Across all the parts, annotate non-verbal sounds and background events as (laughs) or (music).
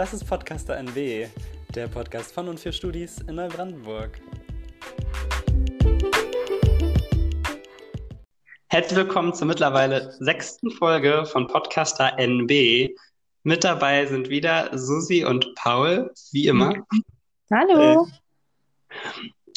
Das ist Podcaster NW, der Podcast von und für Studis in Neubrandenburg. Herzlich willkommen zur mittlerweile sechsten Folge von Podcaster NB. Mit dabei sind wieder Susi und Paul, wie immer. Hallo.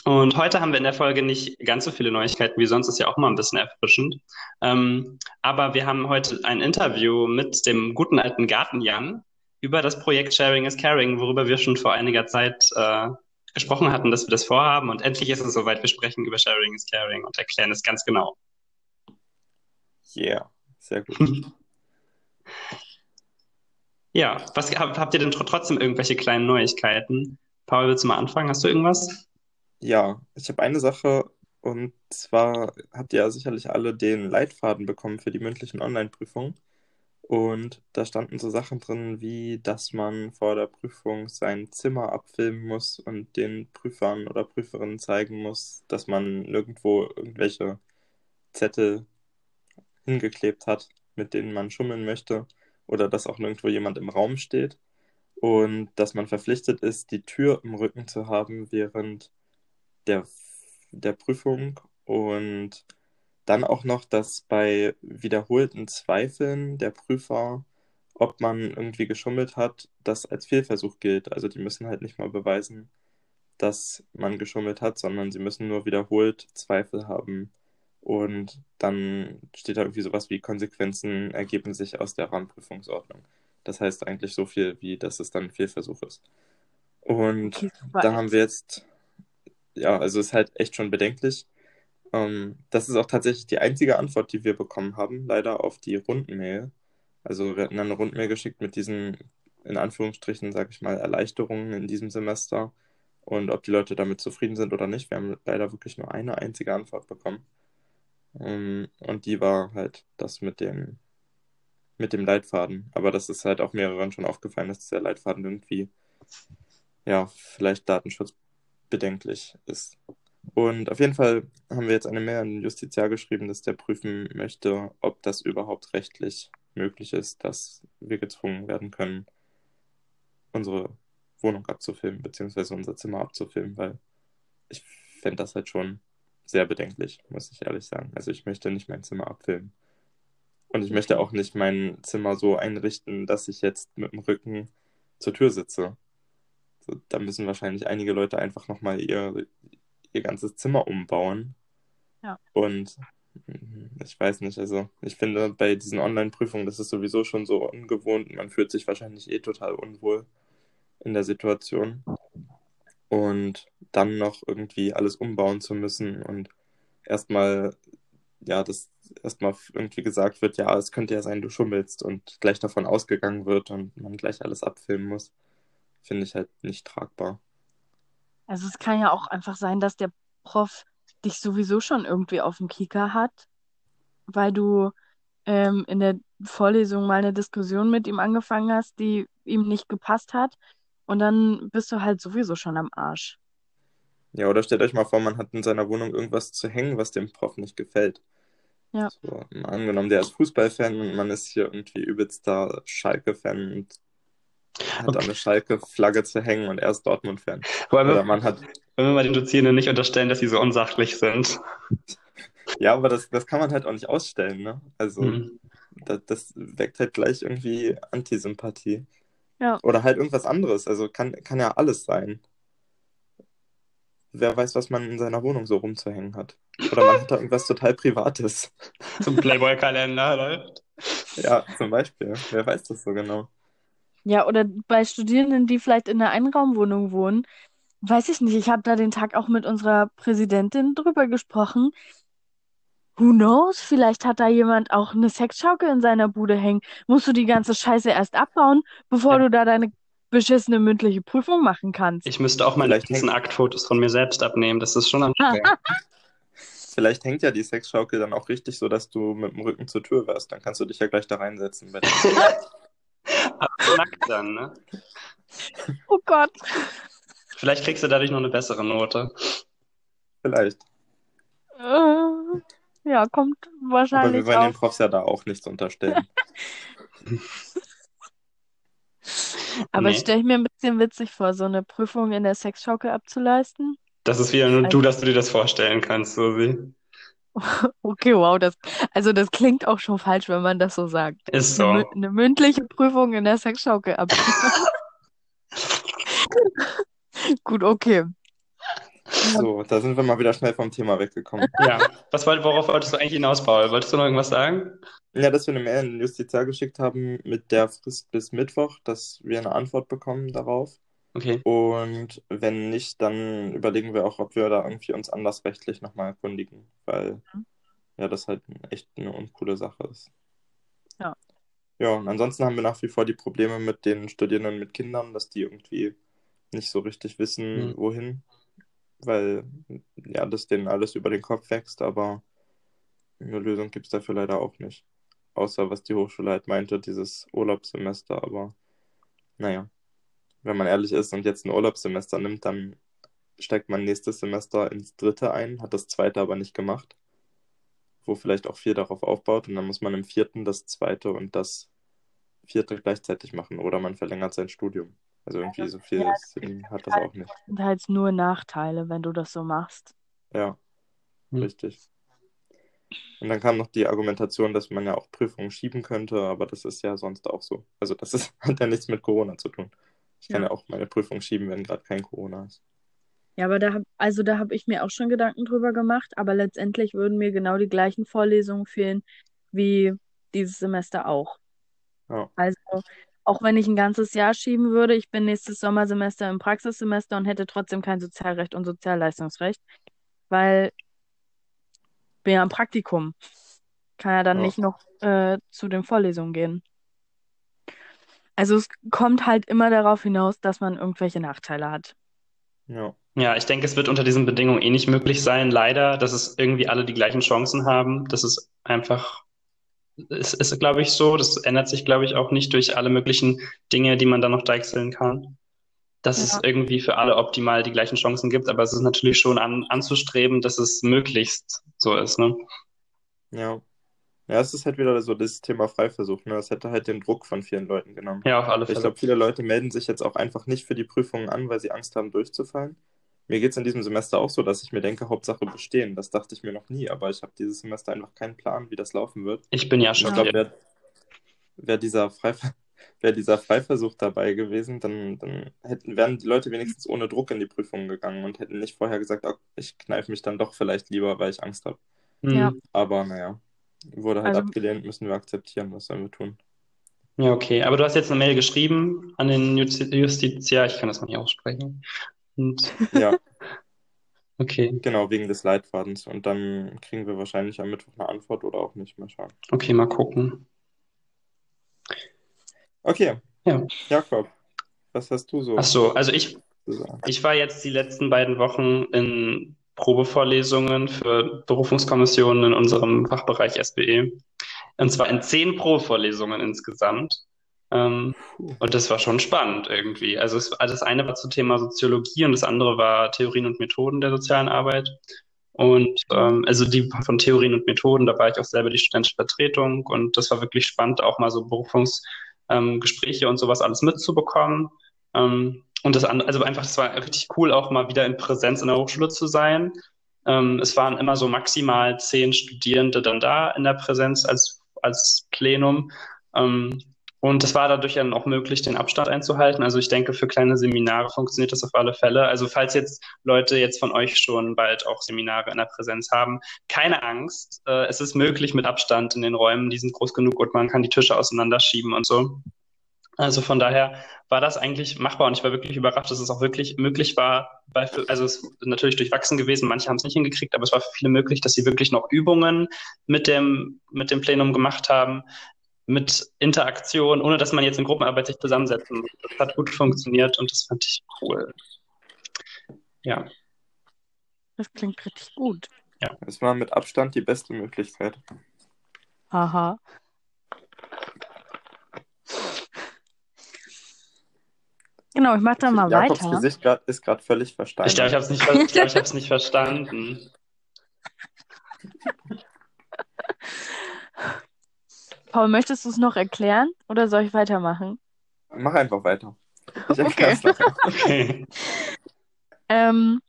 Und heute haben wir in der Folge nicht ganz so viele Neuigkeiten wie sonst, ist ja auch mal ein bisschen erfrischend. Ähm, aber wir haben heute ein Interview mit dem guten alten Garten Jan über das Projekt Sharing is Caring, worüber wir schon vor einiger Zeit äh, gesprochen hatten, dass wir das vorhaben. Und endlich ist es soweit, wir sprechen über Sharing is Caring und erklären es ganz genau. Yeah, sehr gut. (laughs) ja, was habt ihr denn trotzdem irgendwelche kleinen Neuigkeiten? Paul, willst du mal anfangen? Hast du irgendwas? Ja, ich habe eine Sache und zwar habt ihr ja sicherlich alle den Leitfaden bekommen für die mündlichen Online-Prüfungen. Und da standen so Sachen drin, wie dass man vor der Prüfung sein Zimmer abfilmen muss und den Prüfern oder Prüferinnen zeigen muss, dass man nirgendwo irgendwelche Zettel hingeklebt hat, mit denen man schummeln möchte oder dass auch nirgendwo jemand im Raum steht. Und dass man verpflichtet ist, die Tür im Rücken zu haben während der, der Prüfung. Und dann auch noch, dass bei wiederholten Zweifeln der Prüfer, ob man irgendwie geschummelt hat, das als Fehlversuch gilt. Also die müssen halt nicht mal beweisen, dass man geschummelt hat, sondern sie müssen nur wiederholt Zweifel haben. Und dann steht da irgendwie sowas wie Konsequenzen ergeben sich aus der Rahmenprüfungsordnung. Das heißt eigentlich so viel, wie dass es dann ein Fehlversuch ist. Und okay, da haben wir jetzt, ja, also ist halt echt schon bedenklich. Ähm, das ist auch tatsächlich die einzige Antwort, die wir bekommen haben, leider auf die Rundmail. Also wir hatten eine Rundmail geschickt mit diesen, in Anführungsstrichen, sage ich mal, Erleichterungen in diesem Semester und ob die Leute damit zufrieden sind oder nicht. Wir haben leider wirklich nur eine einzige Antwort bekommen. Ähm, und die war halt das mit dem, mit dem Leitfaden. Aber das ist halt auch mehreren schon aufgefallen, dass der Leitfaden irgendwie, ja, vielleicht datenschutzbedenklich ist. Und auf jeden Fall haben wir jetzt eine Mail an den Justiziar geschrieben, dass der prüfen möchte, ob das überhaupt rechtlich möglich ist, dass wir gezwungen werden können, unsere Wohnung abzufilmen, beziehungsweise unser Zimmer abzufilmen, weil ich fände das halt schon sehr bedenklich, muss ich ehrlich sagen. Also ich möchte nicht mein Zimmer abfilmen. Und ich möchte auch nicht mein Zimmer so einrichten, dass ich jetzt mit dem Rücken zur Tür sitze. So, da müssen wahrscheinlich einige Leute einfach nochmal ihr, ihr ganzes Zimmer umbauen. Ja. Und hm, ich weiß nicht, also ich finde bei diesen Online-Prüfungen, das ist sowieso schon so ungewohnt. Man fühlt sich wahrscheinlich eh total unwohl in der Situation. Und dann noch irgendwie alles umbauen zu müssen und erstmal, ja, das erstmal irgendwie gesagt wird, ja, es könnte ja sein, du schummelst und gleich davon ausgegangen wird und man gleich alles abfilmen muss, finde ich halt nicht tragbar. Also es kann ja auch einfach sein, dass der Prof dich sowieso schon irgendwie auf dem Kieker hat, weil du ähm, in der Vorlesung mal eine Diskussion mit ihm angefangen hast, die ihm nicht gepasst hat. Und dann bist du halt sowieso schon am Arsch. Ja, oder stellt euch mal vor, man hat in seiner Wohnung irgendwas zu hängen, was dem Prof nicht gefällt. Ja. So, angenommen, der ist Fußballfan und man ist hier irgendwie übelster Schalke-Fan und hat okay. eine Schalke-Flagge zu hängen und er ist Dortmund-Fan. Oder man hat. Wollen wir mal den Dozierenden nicht unterstellen, dass sie so unsachlich sind? ja, aber das, das kann man halt auch nicht ausstellen, ne? Also, mhm. das, das weckt halt gleich irgendwie Antisympathie. Ja. Oder halt irgendwas anderes. Also kann, kann ja alles sein. Wer weiß, was man in seiner Wohnung so rumzuhängen hat. Oder man hat da irgendwas total Privates. Zum Playboy-Kalender läuft. Ja, zum Beispiel. Wer weiß das so genau. Ja, oder bei Studierenden, die vielleicht in einer Einraumwohnung wohnen, weiß ich nicht. Ich habe da den Tag auch mit unserer Präsidentin drüber gesprochen. Who knows? Vielleicht hat da jemand auch eine Sexschaukel in seiner Bude hängen. Musst du die ganze Scheiße erst abbauen, bevor ja. du da deine beschissene mündliche Prüfung machen kannst. Ich müsste auch mal letzten Aktfotos von mir selbst abnehmen. Das ist schon anstrengend. (laughs) Vielleicht hängt ja die Sexschaukel dann auch richtig so, dass du mit dem Rücken zur Tür wärst. Dann kannst du dich ja gleich da reinsetzen. (laughs) Aber nackt dann, ne? Oh Gott. Vielleicht kriegst du dadurch noch eine bessere Note. Vielleicht. Äh, ja, kommt wahrscheinlich. Aber wir wollen den Profs ja da auch nichts unterstellen. (laughs) Aber Nee, stelle ich mir ein bisschen witzig vor, so eine Prüfung in der Sexschaukel abzuleisten. das ist wieder nur Also, du, dass du dir das vorstellen kannst, Susi. Okay, wow, das, also das klingt auch schon falsch, wenn man das so sagt. Ist Eine, so. eine mündliche Prüfung in der Sexschaukel abzuleisten. (laughs) Gut, okay. So, da sind wir mal wieder schnell vom Thema weggekommen. Ja, was, worauf wolltest du eigentlich hinaus, Paul? Wolltest du noch irgendwas sagen? Ja, dass wir eine Mail an den Justiziar geschickt haben mit der Frist bis Mittwoch, dass wir eine Antwort bekommen darauf. Okay. Und wenn nicht, dann überlegen wir auch, ob wir da irgendwie uns anders rechtlich nochmal erkundigen, weil ja, das halt echt eine uncoole Sache ist. ja. Ja, und ansonsten haben wir nach wie vor die Probleme mit den Studierenden mit Kindern, dass die irgendwie nicht so richtig wissen, Hm. wohin, weil ja, das denen alles über den Kopf wächst, aber eine Lösung gibt es dafür leider auch nicht. Außer was die Hochschule halt meinte, dieses Urlaubssemester, aber naja, wenn man ehrlich ist und jetzt ein Urlaubssemester nimmt, dann steigt man nächstes Semester ins dritte ein, hat das zweite aber nicht gemacht, wo vielleicht auch vier darauf aufbaut und dann muss man im vierten das zweite und das vierte gleichzeitig machen oder man verlängert sein Studium. Also irgendwie so viel Ja, das Sinn hat das halt, auch nicht. sind halt nur Nachteile, wenn du das so machst. Ja, Hm. richtig. Und dann kam noch die Argumentation, dass man ja auch Prüfungen schieben könnte, aber das ist ja sonst auch so. Also das ist, (laughs) hat ja nichts mit Corona zu tun. Ich kann Ja. ja auch meine Prüfung schieben, wenn gerade kein Corona ist. Ja, aber da hab, also da habe ich mir auch schon Gedanken drüber gemacht, aber letztendlich würden mir genau die gleichen Vorlesungen fehlen wie dieses Semester auch. Ja, Also auch wenn ich ein ganzes Jahr schieben würde, ich bin nächstes Sommersemester im Praxissemester und hätte trotzdem kein Sozialrecht und Sozialleistungsrecht, weil ich bin ja im Praktikum, kann ja dann ja, nicht noch äh, zu den Vorlesungen gehen. Also es kommt halt immer darauf hinaus, dass man irgendwelche Nachteile hat. ja, Ja, ich denke, es wird unter diesen Bedingungen eh nicht möglich sein, leider, dass es irgendwie alle die gleichen Chancen haben. Das ist einfach, es ist, glaube ich, so. Das ändert sich, glaube ich, auch nicht durch alle möglichen Dinge, die man dann noch deichseln kann. Dass Ja. es irgendwie für alle optimal die gleichen Chancen gibt, aber es ist natürlich schon an, anzustreben, dass es möglichst so ist, ne? ja. Ja, es ist halt wieder so das Thema Freiversuch, ne? Das hätte halt den Druck von vielen Leuten genommen. Ja, auf alle Ich Fälle. glaube, viele Leute melden sich jetzt auch einfach nicht für die Prüfungen an, weil sie Angst haben, durchzufallen. Mir geht es in diesem Semester auch so, dass ich mir denke, Hauptsache bestehen. Das dachte ich mir noch nie, aber ich habe dieses Semester einfach keinen Plan, wie das laufen wird. Ich bin ja Und ich schon glaube, wäre wär dieser Freiver (laughs) wär dieser Freiversuch dabei gewesen, dann, dann hätten, wären die Leute wenigstens ohne Druck in die Prüfungen gegangen und hätten nicht vorher gesagt, oh, ich kneife mich dann doch vielleicht lieber, weil ich Angst habe. Ja. Hm. Aber naja, wurde halt Also abgelehnt, müssen wir akzeptieren, was sollen wir tun? Ja, okay. Aber du hast jetzt eine Mail geschrieben an den Justi- Justiziar. Ich kann das mal nicht aussprechen. Und (laughs) Ja, okay. genau, wegen des Leitfadens. Und dann kriegen wir wahrscheinlich am Mittwoch eine Antwort oder auch nicht. Mal schauen. Okay, mal gucken. Okay, Ja. Jakob, was hast du so Ach so, also ich, ich war jetzt die letzten beiden Wochen in Probevorlesungen für Berufungskommissionen in unserem Fachbereich SBE. Und zwar in zehn Probevorlesungen insgesamt. Ähm, und das war schon spannend irgendwie. Also es, das eine war zum Thema Soziologie und das andere war Theorien und Methoden der sozialen Arbeit. Und ähm, also die von Theorien und Methoden, da war ich auch selber die studentische Vertretung und das war wirklich spannend, auch mal so Berufungs ähm, und sowas alles mitzubekommen. Ähm, und das andere, also einfach, es war richtig cool, auch mal wieder in Präsenz in der Hochschule zu sein. Ähm, es waren immer so maximal zehn Studierende dann da in der Präsenz als, als Plenum. Ähm, und es war dadurch dann auch möglich, den Abstand einzuhalten. Also ich denke, für kleine Seminare funktioniert das auf alle Fälle. Also falls jetzt Leute jetzt von euch schon bald auch Seminare in der Präsenz haben, keine Angst. Äh, es ist möglich mit Abstand in den Räumen. Die sind groß genug und man kann die Tische auseinanderschieben und so. Also von daher war das eigentlich machbar und ich war wirklich überrascht, dass es auch wirklich möglich war. Bei, also es ist natürlich durchwachsen gewesen, manche haben es nicht hingekriegt, aber es war für viele möglich, dass sie wirklich noch Übungen mit dem, mit dem Plenum gemacht haben, mit Interaktion, ohne dass man jetzt in Gruppenarbeit sich zusammensetzen muss. Das hat gut funktioniert und das fand ich cool. Ja. Das klingt richtig gut. Ja. Es war mit Abstand die beste Möglichkeit. Haha. Genau, ich mache dann mal Jakobs weiter. Gesicht grad, ist gerade völlig Ich glaube, ich habe es nicht, ver- ich glaub, ich hab's nicht verstanden. (laughs) Paul, möchtest du es noch erklären oder soll ich weitermachen? Mach einfach weiter. Ich erkläre es nachher. (laughs) Okay. Ähm,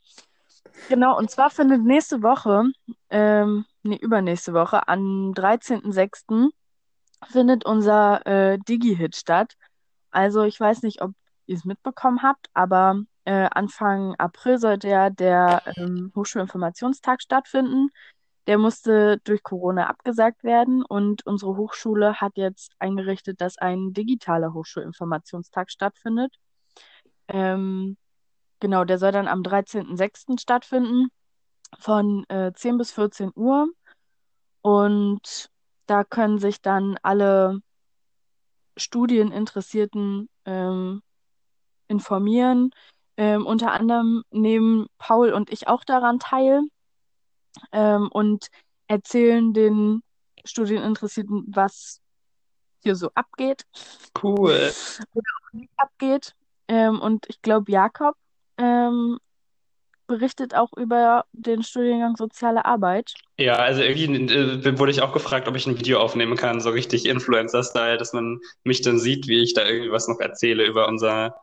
genau, und zwar findet nächste Woche, ähm, nee, übernächste Woche, am 13.06. findet unser äh, Digi-Hit statt. Also ich weiß nicht, ob ihr es mitbekommen habt, aber äh, Anfang April sollte ja der ähm, Hochschulinformationstag stattfinden. Der musste durch Corona abgesagt werden und unsere Hochschule hat jetzt eingerichtet, dass ein digitaler Hochschulinformationstag stattfindet. Ähm, genau, der soll dann am 13.06. stattfinden von äh, 10 bis 14 Uhr. Und da können sich dann alle Studieninteressierten ähm, informieren. Ähm, unter anderem nehmen Paul und ich auch daran teil ähm, und erzählen den Studieninteressierten, was hier so abgeht Cool. oder auch nicht abgeht. Ähm, und ich glaube, Jakob ähm, berichtet auch über den Studiengang Soziale Arbeit. Ja, also irgendwie äh, wurde ich auch gefragt, ob ich ein Video aufnehmen kann, so richtig Influencer-Style, dass man mich dann sieht, wie ich da irgendwie was noch erzähle über unser,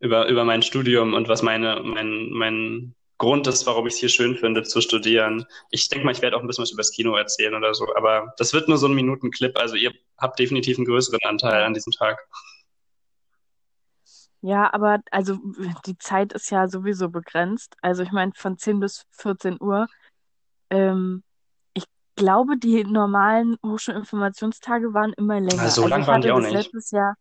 über, über mein Studium und was meine, mein, mein Grund ist, warum ich es hier schön finde, zu studieren. Ich denke mal, ich werde auch ein bisschen was über das Kino erzählen oder so, aber das wird nur so ein Minutenclip, also ihr habt definitiv einen größeren Anteil an diesem Tag. Ja, aber also die Zeit ist ja sowieso begrenzt. Also ich meine, von 10 bis 14 Uhr. Ähm, ich glaube, die normalen Hochschulinformationstage waren immer länger. Ah, so Also lang ich waren die auch nicht. letztes Jahr,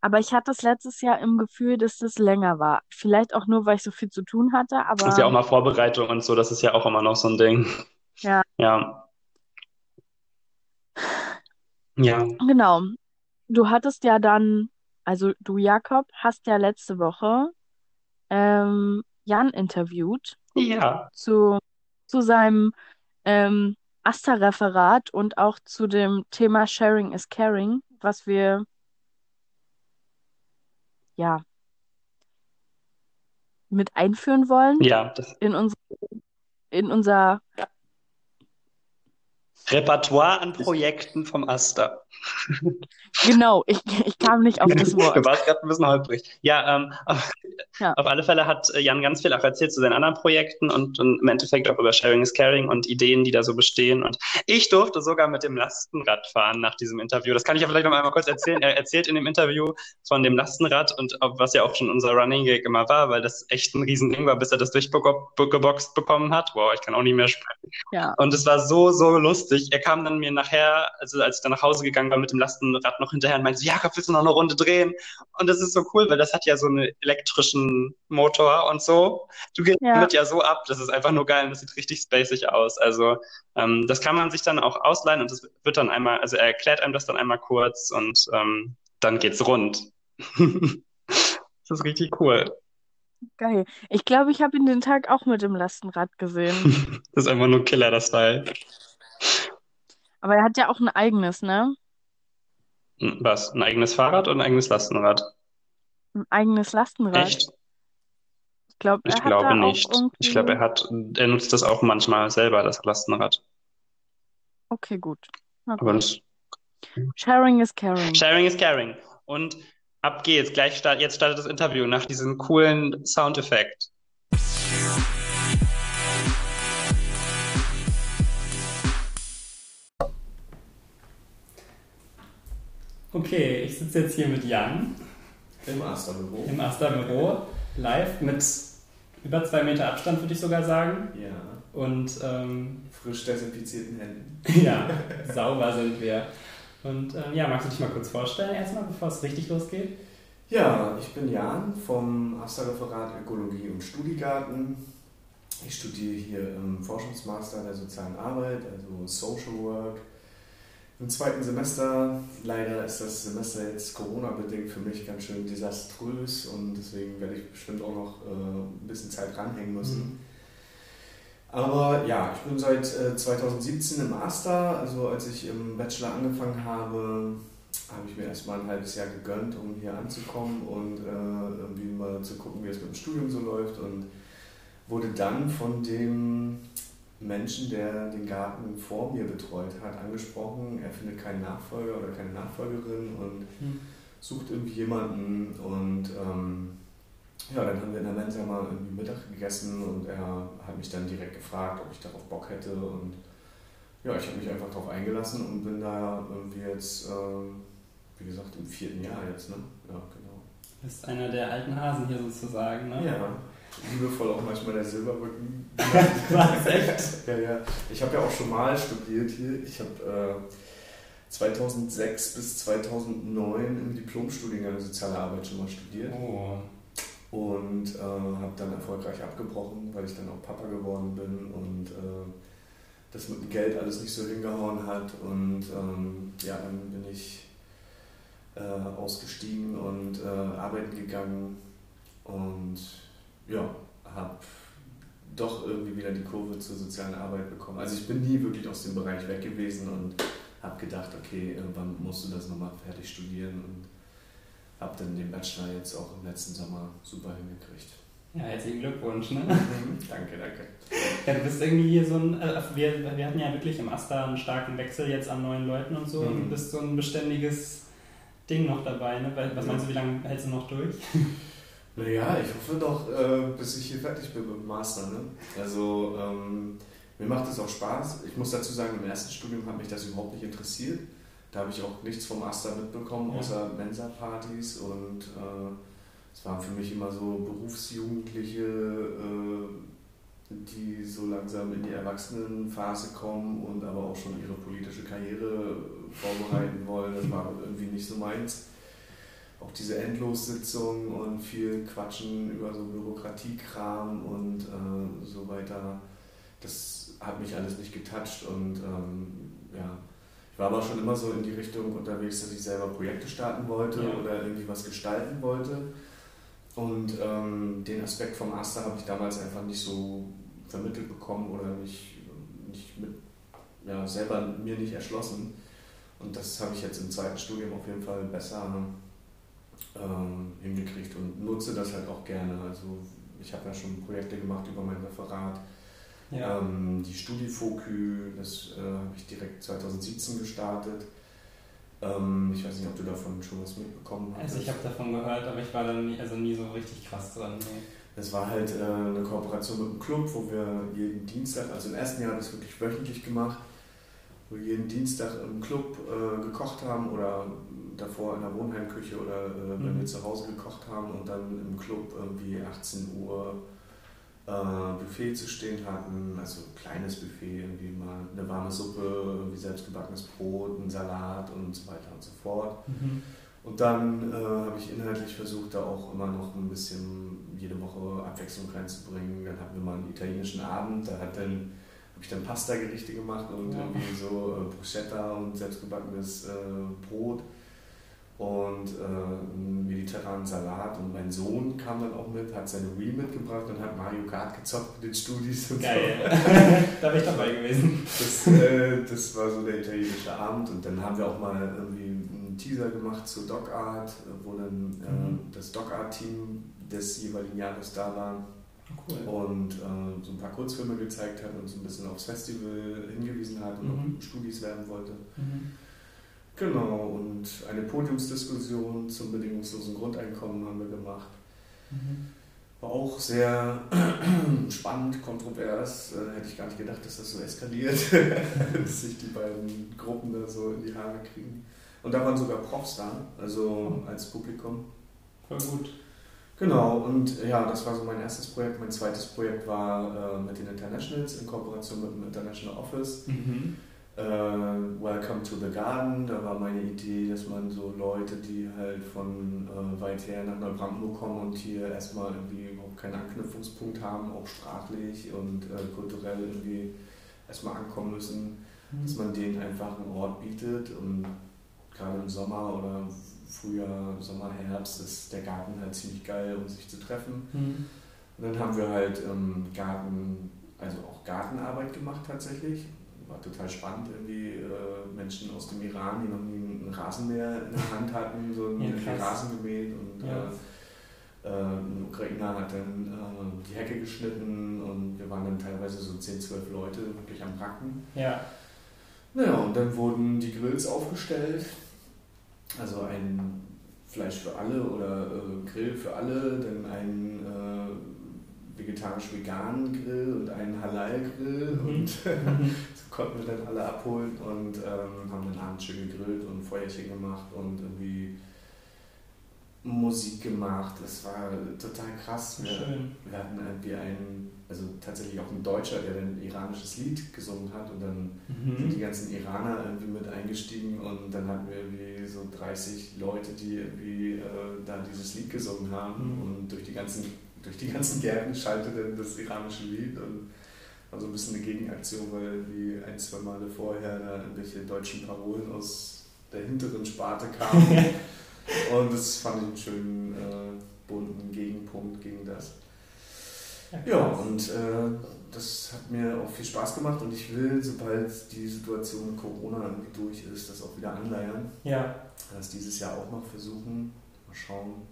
aber ich hatte das letztes Jahr im Gefühl, dass das länger war. Vielleicht auch nur, weil ich so viel zu tun hatte, Das ist ja auch aber mal Vorbereitung und so, das ist ja auch immer noch so ein Ding. ja, Ja, ja, genau. Du hattest ja dann, also du, Jakob, hast ja letzte Woche ähm, Jan interviewt ja. zu, zu seinem ähm, AStA-Referat und auch zu dem Thema Sharing is Caring, was wir ja mit einführen wollen Ja, das in unser, in unser, Repertoire an Projekten vom Asta. genau, ich, ich kam nicht auf das Du Wort. warst gerade ein bisschen holprig. Ja, ähm, auf, Ja, auf alle Fälle hat äh, Jan ganz viel auch erzählt zu seinen anderen Projekten und, und im Endeffekt auch über Sharing is Caring und Ideen, die da so bestehen. Und ich durfte sogar mit dem Lastenrad fahren nach diesem Interview. Das kann ich ja vielleicht noch einmal kurz erzählen. Er erzählt in dem Interview von dem Lastenrad und was ja auch schon unser Running Gag immer war, weil das echt ein Riesending war, bis er das durchgeboxt bekommen hat. Wow, ich kann auch nicht mehr sprechen. ja, Und es war so, so lustig. Er kam dann mir nachher, also als ich dann nach Hause gegangen war mit dem Lastenrad noch hinterher und meinte, Jakob, willst du noch eine Runde drehen? Und das ist so cool, weil das hat ja so einen elektrischen Motor und so. Du gehst ja, damit ja so ab, das ist einfach nur geil und das sieht richtig spacig aus. Also ähm, das kann man sich dann auch ausleihen und das wird dann einmal, also er erklärt einem das dann einmal kurz und ähm, dann geht's rund. (laughs) Das ist richtig cool. geil. Ich glaube, ich habe ihn den Tag auch mit dem Lastenrad gesehen. (laughs) Das ist einfach nur Killer, das Teil. Aber er hat ja auch ein eigenes, ne? Was? Ein eigenes Fahrrad oder ein eigenes Lastenrad? Ein eigenes Lastenrad. Echt? Ich glaube, Ich glaube nicht. Ich glaube, er irgendwie. hat, er nutzt das auch manchmal selber, das Lastenrad. Okay, gut. Na Aber das Sharing is caring. Sharing is caring. Und ab geht's. Gleich start, jetzt startet das Interview nach diesem coolen Soundeffekt. Okay, ich sitze jetzt hier mit Jan Im Asta-Büro. im Asta-Büro, live mit über zwei Meter Abstand, würde ich sogar sagen. Ja. Und ähm, Frisch desinfizierten Händen. (laughs) ja, sauber sind wir. Und ähm, ja, magst du dich mal kurz vorstellen, erstmal, bevor es richtig losgeht? Ja, ich bin Jan vom Asta-Referat Ökologie und Studiegarten. Ich studiere hier im Forschungsmaster der sozialen Arbeit, also Social Work. Im zweiten Semester, leider ist das Semester jetzt Corona-bedingt für mich ganz schön desaströs und deswegen werde ich bestimmt auch noch äh, ein bisschen Zeit ranhängen müssen. Aber ja, ich bin seit äh, 2017 im Asta. Also als ich im Bachelor angefangen habe, habe ich mir erstmal ein halbes Jahr gegönnt, um hier anzukommen und äh, irgendwie mal zu gucken, wie es mit dem Studium so läuft. Und wurde dann von dem Menschen, der den Garten vor mir betreut hat, angesprochen. Er findet keinen Nachfolger oder keine Nachfolgerin und Hm. sucht irgendwie jemanden und ähm, ja, dann haben wir in der Mensa mal irgendwie Mittag gegessen und er hat mich dann direkt gefragt, ob ich darauf Bock hätte und ja, ich habe mich einfach darauf eingelassen und bin da irgendwie jetzt, ähm, wie gesagt, im vierten Jahr jetzt, ne? Ja, genau. Du bist einer der alten Hasen hier sozusagen, ne? Ja, liebevoll auch manchmal der Silberrücken. (laughs) Was, echt? ja, ja. Ich habe ja auch schon mal studiert hier. Ich habe äh, 2006 bis 2009 im Diplomstudiengang Soziale Arbeit schon mal studiert. Oh. Und äh, habe dann erfolgreich abgebrochen, weil ich dann auch Papa geworden bin und äh, das mit dem Geld alles nicht so hingehauen hat. Und ähm, ja, dann bin ich äh, ausgestiegen und äh, arbeiten gegangen und ja, habe doch irgendwie wieder die Kurve zur sozialen Arbeit bekommen. Also ich bin nie wirklich aus dem Bereich weg gewesen und habe gedacht, okay, irgendwann musst du das nochmal fertig studieren und habe dann den Bachelor jetzt auch im letzten Sommer super hingekriegt. Ja, herzlichen Glückwunsch, ne? danke, danke. Ja, du bist irgendwie hier so ein, äh, wir, wir hatten ja wirklich im Asta einen starken Wechsel jetzt an neuen Leuten und so mhm. und du bist so ein beständiges Ding noch dabei, ne? Was meinst du, wie lange hältst du noch durch? Naja, ich hoffe doch, äh, bis ich hier fertig bin mit dem Master. Ne? Also ähm, mir macht es auch Spaß. Ich muss dazu sagen, im ersten Studium hat mich das überhaupt nicht interessiert. Da habe ich auch nichts vom Master mitbekommen, außer Mensa-Partys und äh, es waren für mich immer so Berufsjugendliche, äh, die so langsam in die Erwachsenenphase kommen und aber auch schon ihre politische Karriere vorbereiten wollen. Das war irgendwie nicht so meins auch diese Endlossitzungen und viel Quatschen über so Bürokratiekram und äh, so weiter, das hat mich alles nicht getoucht und ähm, ja, ich war aber schon immer so in die Richtung unterwegs, dass ich selber Projekte starten wollte ja. oder irgendwie was gestalten wollte. Und ähm, den Aspekt vom Aster habe ich damals einfach nicht so vermittelt bekommen oder nicht, nicht mit, ja, selber mir nicht erschlossen. Und das habe ich jetzt im zweiten Studium auf jeden Fall besser ähm, hingekriegt und nutze das halt auch gerne. Also ich habe ja schon Projekte gemacht über mein Referat. Ja. Ähm, die StudiFocü, das äh, habe ich direkt 2017 gestartet. Ähm, ich weiß nicht, ob du davon schon was mitbekommen hast. Also ich habe davon gehört, aber ich war da nie, also nie so richtig krass dran. Nee. Das war halt äh, eine Kooperation mit einem Club, wo wir jeden Dienstag, also im ersten Jahr habe ich es wirklich wöchentlich gemacht, wo wir jeden Dienstag im Club äh, gekocht haben oder davor in der Wohnheimküche oder äh, mhm. wenn wir zu Hause gekocht haben und dann im Club irgendwie 18 Uhr äh, Buffet zu stehen hatten, also ein kleines Buffet, irgendwie mal eine warme Suppe, irgendwie selbstgebackenes Brot, ein Salat und so weiter und so fort. Mhm. Und dann äh, habe ich inhaltlich versucht, da auch immer noch ein bisschen jede Woche Abwechslung reinzubringen. Dann hatten wir mal einen italienischen Abend, da hat dann habe ich dann Pasta-Gerichte gemacht und ja. irgendwie so äh, Bruschetta und selbstgebackenes äh, Brot und äh, einen mediterranen Salat. Und mein Sohn kam dann auch mit, hat seine Wii mitgebracht und hat Mario Kart gezockt mit den Studis. Und Geil, so. (laughs) da bin ich dabei gewesen. Das, äh, das war so der italienische Abend. Und dann haben wir auch mal irgendwie einen Teaser gemacht zur Dog Art, wo dann äh, mhm. das Dog Art-Team des jeweiligen Jahres da war. Cool. Und äh, so ein paar Kurzfilme gezeigt hat und so ein bisschen aufs Festival hingewiesen hat und mhm. auch Studis werden wollte. Mhm. Genau, und eine Podiumsdiskussion zum bedingungslosen Grundeinkommen haben wir gemacht. Mhm. War auch sehr (clears throat) spannend, kontrovers. Äh, hätte ich gar nicht gedacht, dass das so eskaliert, (laughs) dass sich die beiden Gruppen da so in die Haare kriegen. Und da waren sogar Profs da, also als Publikum. Voll gut. Genau, und ja, das war so mein erstes Projekt. Mein zweites Projekt war äh, mit den Internationals in Kooperation mit dem International Office. Mhm äh, Welcome to the Garden. Da war meine Idee, dass man so Leute, die halt von äh, weit her nach Neubrandenburg kommen und hier erstmal irgendwie überhaupt keinen Anknüpfungspunkt haben, auch sprachlich und äh, kulturell irgendwie erstmal ankommen müssen, mhm. dass man denen einfach einen Ort bietet und gerade im Sommer oder Frühjahr, Sommer, Herbst ist der Garten halt ziemlich geil, um sich zu treffen. Mhm. Und dann haben wir halt im Garten, also auch Gartenarbeit gemacht tatsächlich war total spannend, irgendwie äh, Menschen aus dem Iran, die noch nie einen Rasenmäher in der Hand hatten, so einen ja, Rasen gemäht und ja. äh, äh, ein Ukrainer hat dann äh, die Hecke geschnitten und wir waren dann teilweise so 10, 12 Leute wirklich am Racken. Ja. Naja, und dann wurden die Grills aufgestellt. Also ein Fleisch für alle oder äh, Grill für alle, dann einen äh, vegetarisch-veganen Grill und einen Halal-Grill Mhm. und Mhm. (laughs) konnten wir dann alle abholen und ähm, haben dann abends schön gegrillt und Feuerchen gemacht und irgendwie Musik gemacht. Das war total krass. Wir, Schön. wir hatten irgendwie einen, also tatsächlich auch einen Deutscher, der ein iranisches Lied gesungen hat und dann sind die Mhm. ganzen Iraner irgendwie mit eingestiegen und dann hatten wir irgendwie so 30 Leute, die irgendwie äh, da dieses Lied gesungen haben Mhm. und durch die ganzen durch die ganzen Gärten schallte dann das iranische Lied und war so ein bisschen eine Gegenaktion, weil wie ein, zwei Male vorher da irgendwelche deutschen Parolen aus der hinteren Sparte kamen (laughs) und das fand ich einen schönen äh, bunten Gegenpunkt gegen das. Ja, krass. und äh, das hat mir auch viel Spaß gemacht und ich will, sobald die Situation mit Corona irgendwie durch ist, das auch wieder anleiern. Ja, Das dieses Jahr auch noch versuchen. Mal schauen.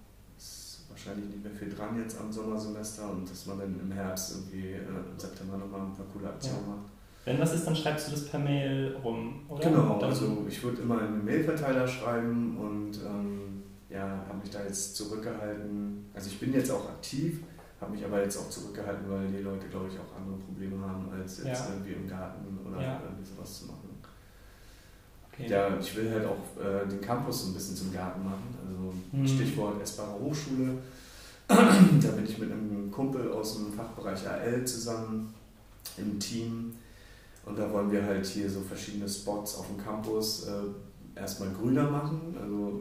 Wahrscheinlich nicht mehr viel dran jetzt am Sommersemester und dass man dann im Herbst irgendwie äh, im September nochmal ein paar coole Aktionen Ja. macht. wenn was ist, dann schreibst du das per Mail rum, oder? Genau, Dann- also ich würde immer einen Mailverteiler schreiben und ähm, ja, habe mich da jetzt zurückgehalten. Also ich bin jetzt auch aktiv, habe mich aber jetzt auch zurückgehalten, weil die Leute, glaube ich, auch andere Probleme haben, als jetzt Ja. irgendwie im Garten oder Ja. irgendwie sowas zu machen. Okay. Ja, ich will halt auch äh, den Campus so ein bisschen zum Garten machen. Also Mhm. Stichwort essbare Hochschule. (clears throat) da bin ich mit einem Kumpel aus dem Fachbereich AL zusammen im Team. Und da wollen wir halt hier so verschiedene Spots auf dem Campus äh, erstmal grüner machen. Also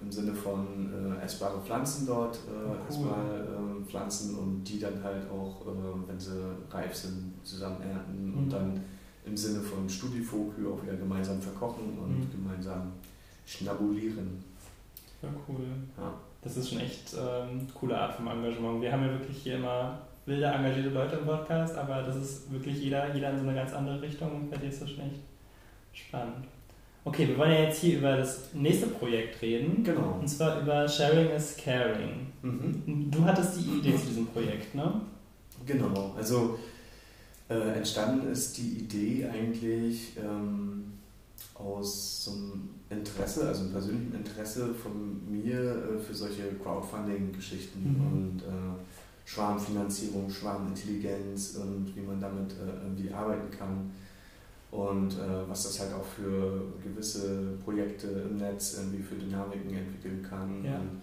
im Sinne von äh, essbare Pflanzen dort äh, Oh, cool. erstmal äh, pflanzen und die dann halt auch, äh, wenn sie reif sind, zusammen ernten Mhm. und dann im Sinne von Studifokü auch wieder gemeinsam verkochen und Mhm. gemeinsam schnabulieren. Ja, cool. Ja. Das ist schon echt ähm, coole Art vom Engagement. Wir haben ja wirklich hier immer wilde, engagierte Leute im Podcast, aber das ist wirklich jeder, jeder in so eine ganz andere Richtung und bei dir ist das schon echt spannend. Okay, wir wollen ja jetzt hier über das nächste Projekt reden. Genau. Und zwar über Sharing is Caring. Mhm. Du hattest die Idee zu diesem Projekt, ne? Genau, also äh, entstanden ist die Idee eigentlich ähm, aus so einem Interesse, also einem persönlichen Interesse von mir äh, für solche Crowdfunding-Geschichten Mhm. und äh, Schwarmfinanzierung, Schwarmintelligenz und wie man damit äh, irgendwie arbeiten kann und äh, was das halt auch für gewisse Projekte im Netz irgendwie für Dynamiken entwickeln kann. Ja. Und,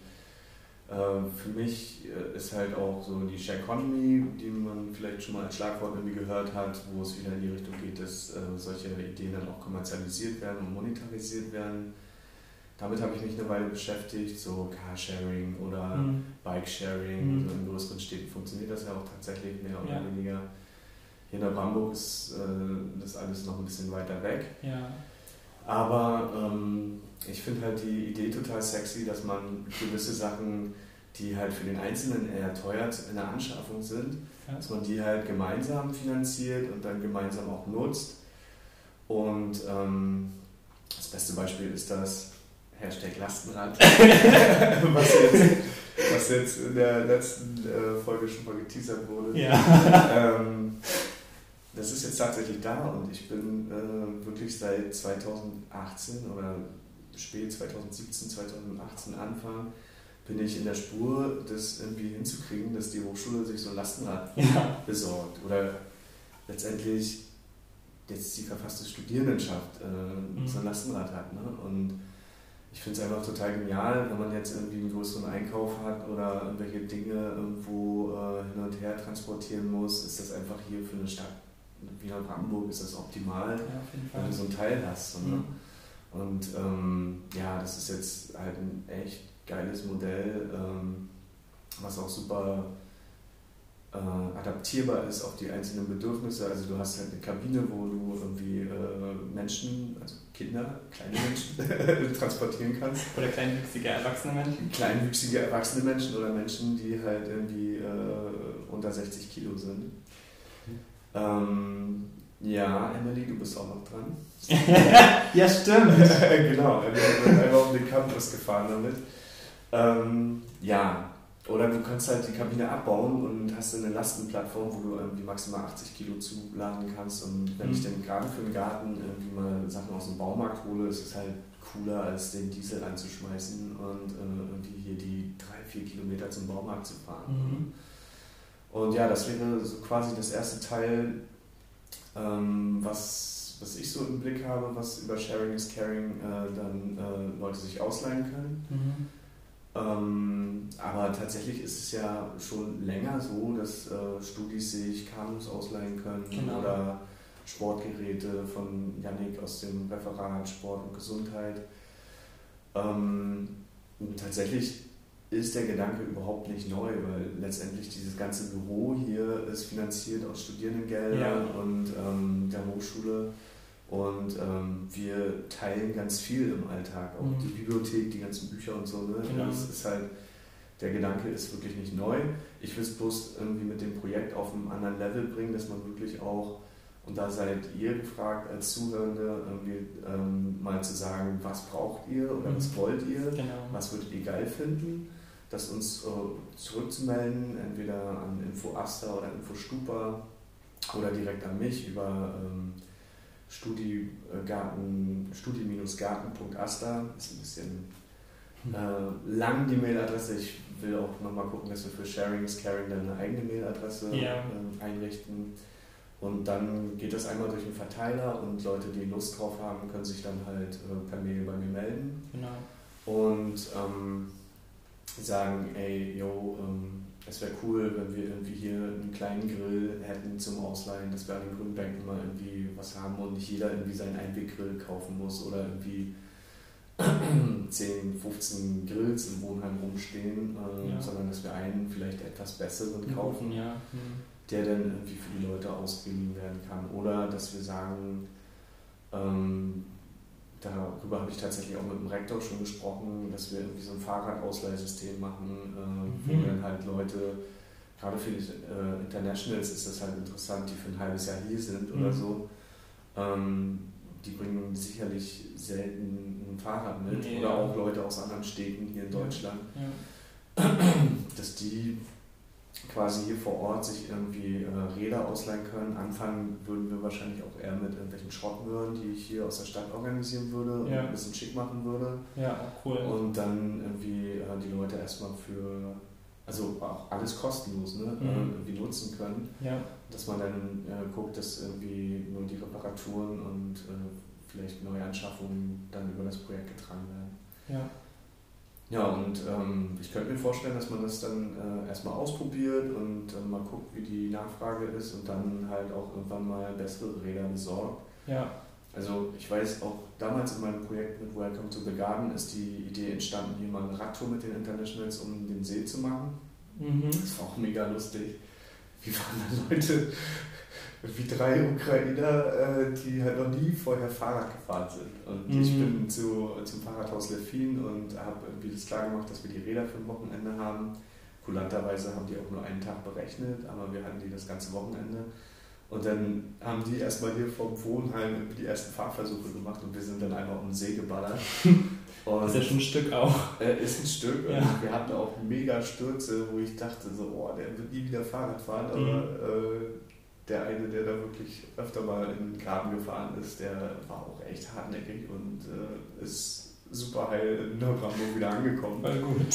für mich äh, ist halt auch so die Share Economy, die man vielleicht schon mal als Schlagwort irgendwie gehört hat, wo es wieder in die Richtung geht, dass äh, solche Ideen dann auch kommerzialisiert werden und monetarisiert werden. Damit habe ich mich eine Weile beschäftigt, so Carsharing oder Mhm. Bike-Sharing. Mhm. So in größeren Städten funktioniert das ja auch tatsächlich mehr oder Ja. weniger. Hier in Hamburg ist äh, das alles noch ein bisschen weiter weg. Ja. Aber ähm, ich finde halt die Idee total sexy, dass man gewisse Sachen, die halt für den Einzelnen eher teuer in der Anschaffung sind, Ja. dass man die halt gemeinsam finanziert und dann gemeinsam auch nutzt. Und ähm, das beste Beispiel ist das Hashtag Lastenrad, (laughs) was, jetzt, was jetzt in der letzten äh, Folge schon mal geteasert wurde. Ja. Ähm, das ist jetzt tatsächlich da und ich bin äh, wirklich seit 2018 oder spät 2017, 2018 Anfang, bin ich in der Spur, das irgendwie hinzukriegen, dass die Hochschule sich so ein Lastenrad (laughs) ja. besorgt. Oder letztendlich jetzt die verfasste Studierendenschaft äh, Mhm. so ein Lastenrad hat. Ne? Und ich finde es einfach total genial, wenn man jetzt irgendwie einen größeren Einkauf hat oder irgendwelche Dinge irgendwo äh, hin und her transportieren muss, ist das einfach hier für eine Stadt wie Brandenburg ist das optimal, ja, wenn du so ein Teil hast. So, ne? Mhm. Und ähm, ja, das ist jetzt halt ein echt geiles Modell, ähm, was auch super äh, adaptierbar ist auf die einzelnen Bedürfnisse. Also du hast halt eine Kabine, wo du irgendwie äh, Menschen, also Kinder, kleine Menschen (laughs) transportieren kannst. Oder kleinwüchsige erwachsene Menschen. Kleinwüchsige erwachsene Menschen oder Menschen, die halt irgendwie äh, unter 60 Kilo sind. Ähm, ja, Emily, du bist auch noch dran. (laughs) ja, stimmt. (laughs) genau, wir sind einfach um den Campus gefahren damit. Ähm, ja, oder du kannst halt die Kabine abbauen und hast eine Lastenplattform, wo du irgendwie maximal 80 Kilo zuladen kannst. Und wenn Mhm. ich dann gerade für den Garten irgendwie mal Sachen aus dem Baumarkt hole, ist es halt cooler, als den Diesel anzuschmeißen und äh, irgendwie hier die drei, vier Kilometer zum Baumarkt zu fahren. Mhm. Und ja, das wäre so quasi das erste Teil, ähm, was, was ich so im Blick habe, was über Sharing is Caring äh, dann äh, Leute sich ausleihen können. Mhm. Ähm, aber tatsächlich ist es ja schon länger so, dass äh, Studis sich Kanus ausleihen können Genau. oder Sportgeräte von Yannick aus dem Referat Sport und Gesundheit. Ähm, und tatsächlich ist der Gedanke überhaupt nicht neu, weil letztendlich dieses ganze Büro hier ist finanziert aus Studierendengeldern Ja. und ähm, der Hochschule. Und ähm, wir teilen ganz viel im Alltag, auch Mhm. die Bibliothek, die ganzen Bücher und so. Ne? Genau. Das ist halt, der Gedanke ist wirklich nicht neu. Ich will es bloß irgendwie mit dem Projekt auf einem anderen Level bringen, dass man wirklich auch, und da seid ihr gefragt als Zuhörende, irgendwie ähm, mal zu sagen, was braucht ihr oder Mhm. was wollt ihr, Genau. was würdet ihr geil finden, das uns äh, zurückzumelden, entweder an Info Asta oder Info Stupa oder direkt an mich über ähm, Studiegarten, studi-garten.asta, ist ein bisschen äh, lang die Mailadresse. Ich will auch nochmal gucken, dass wir für Sharing is Caring dann eine eigene Mailadresse Ja. ähm, einrichten. Und dann geht das einmal durch den Verteiler und Leute, die Lust drauf haben, können sich dann halt äh, per Mail bei mir melden Genau. und ähm, sagen, ey, yo, ähm, es wäre cool, wenn wir irgendwie hier einen kleinen Grill hätten zum Ausleihen, dass wir an den grünen Bänken mal irgendwie was haben und nicht jeder irgendwie seinen Einweggrill kaufen muss oder irgendwie (clears throat) 10, 15 Grills im Wohnheim rumstehen, ähm, Ja. sondern dass wir einen vielleicht etwas besseren kaufen ja. Mhm. der dann irgendwie für die Leute ausgeliehen werden kann. Oder dass wir sagen, ähm, darüber habe ich tatsächlich auch mit dem Rektor schon gesprochen, dass wir irgendwie so ein Fahrradausleihsystem machen, äh, Mhm. wo dann halt Leute, gerade für die äh, Internationals ist das halt interessant, die für ein halbes Jahr hier sind oder Mhm. so. Ähm, die bringen sicherlich selten ein Fahrrad mit Nee, oder ja. auch Leute aus anderen Städten hier in Ja. Deutschland Ja. dass die quasi hier vor Ort sich irgendwie äh, Räder ausleihen können. Anfangen würden wir wahrscheinlich auch eher mit irgendwelchen Schrottmöhren, die ich hier aus der Stadt organisieren würde und Ja. ein bisschen schick machen würde. ja, auch cool. Und dann irgendwie äh, die Leute erstmal für, also auch alles kostenlos, ne, Mhm. äh, irgendwie nutzen können. ja. Dass man dann äh, guckt, dass irgendwie nur die Reparaturen und äh, vielleicht Neuanschaffungen dann über das Projekt getragen werden. ja. Ja, und ähm, ich könnte mir vorstellen, dass man das dann äh, erstmal ausprobiert und äh, mal guckt, wie die Nachfrage ist und dann halt auch irgendwann mal bessere Räder besorgt. Ja. Also ich weiß auch damals in meinem Projekt mit Welcome to the Garden ist die Idee entstanden, hier mal eine Radtour mit den Internationals um den See zu machen. Mhm. Das war auch mega lustig. Wie waren da Leute, wie drei Ukrainer, äh, die halt noch nie vorher Fahrrad gefahren sind. Und Mhm. ich bin zu, zum Fahrradhaus Leffin und habe irgendwie das klar gemacht, dass wir die Räder für ein Wochenende haben. Kulanterweise haben die auch nur einen Tag berechnet, aber wir hatten die das ganze Wochenende. Und dann haben die erstmal hier vom Wohnheim die ersten Fahrversuche gemacht und wir sind dann einmal um den See geballert. (laughs) Und Das ist ja schon ein Stück auch. äh, ist ein Stück. Ja. Und wir hatten auch mega Stürze, wo ich dachte so, oh, der wird nie wieder Fahrrad fahren. Aber Mhm. äh, der eine, der da wirklich öfter mal in den Graben gefahren ist, der war auch echt hartnäckig und äh, ist super heil in Neubrandenburg wieder angekommen. Voll gut.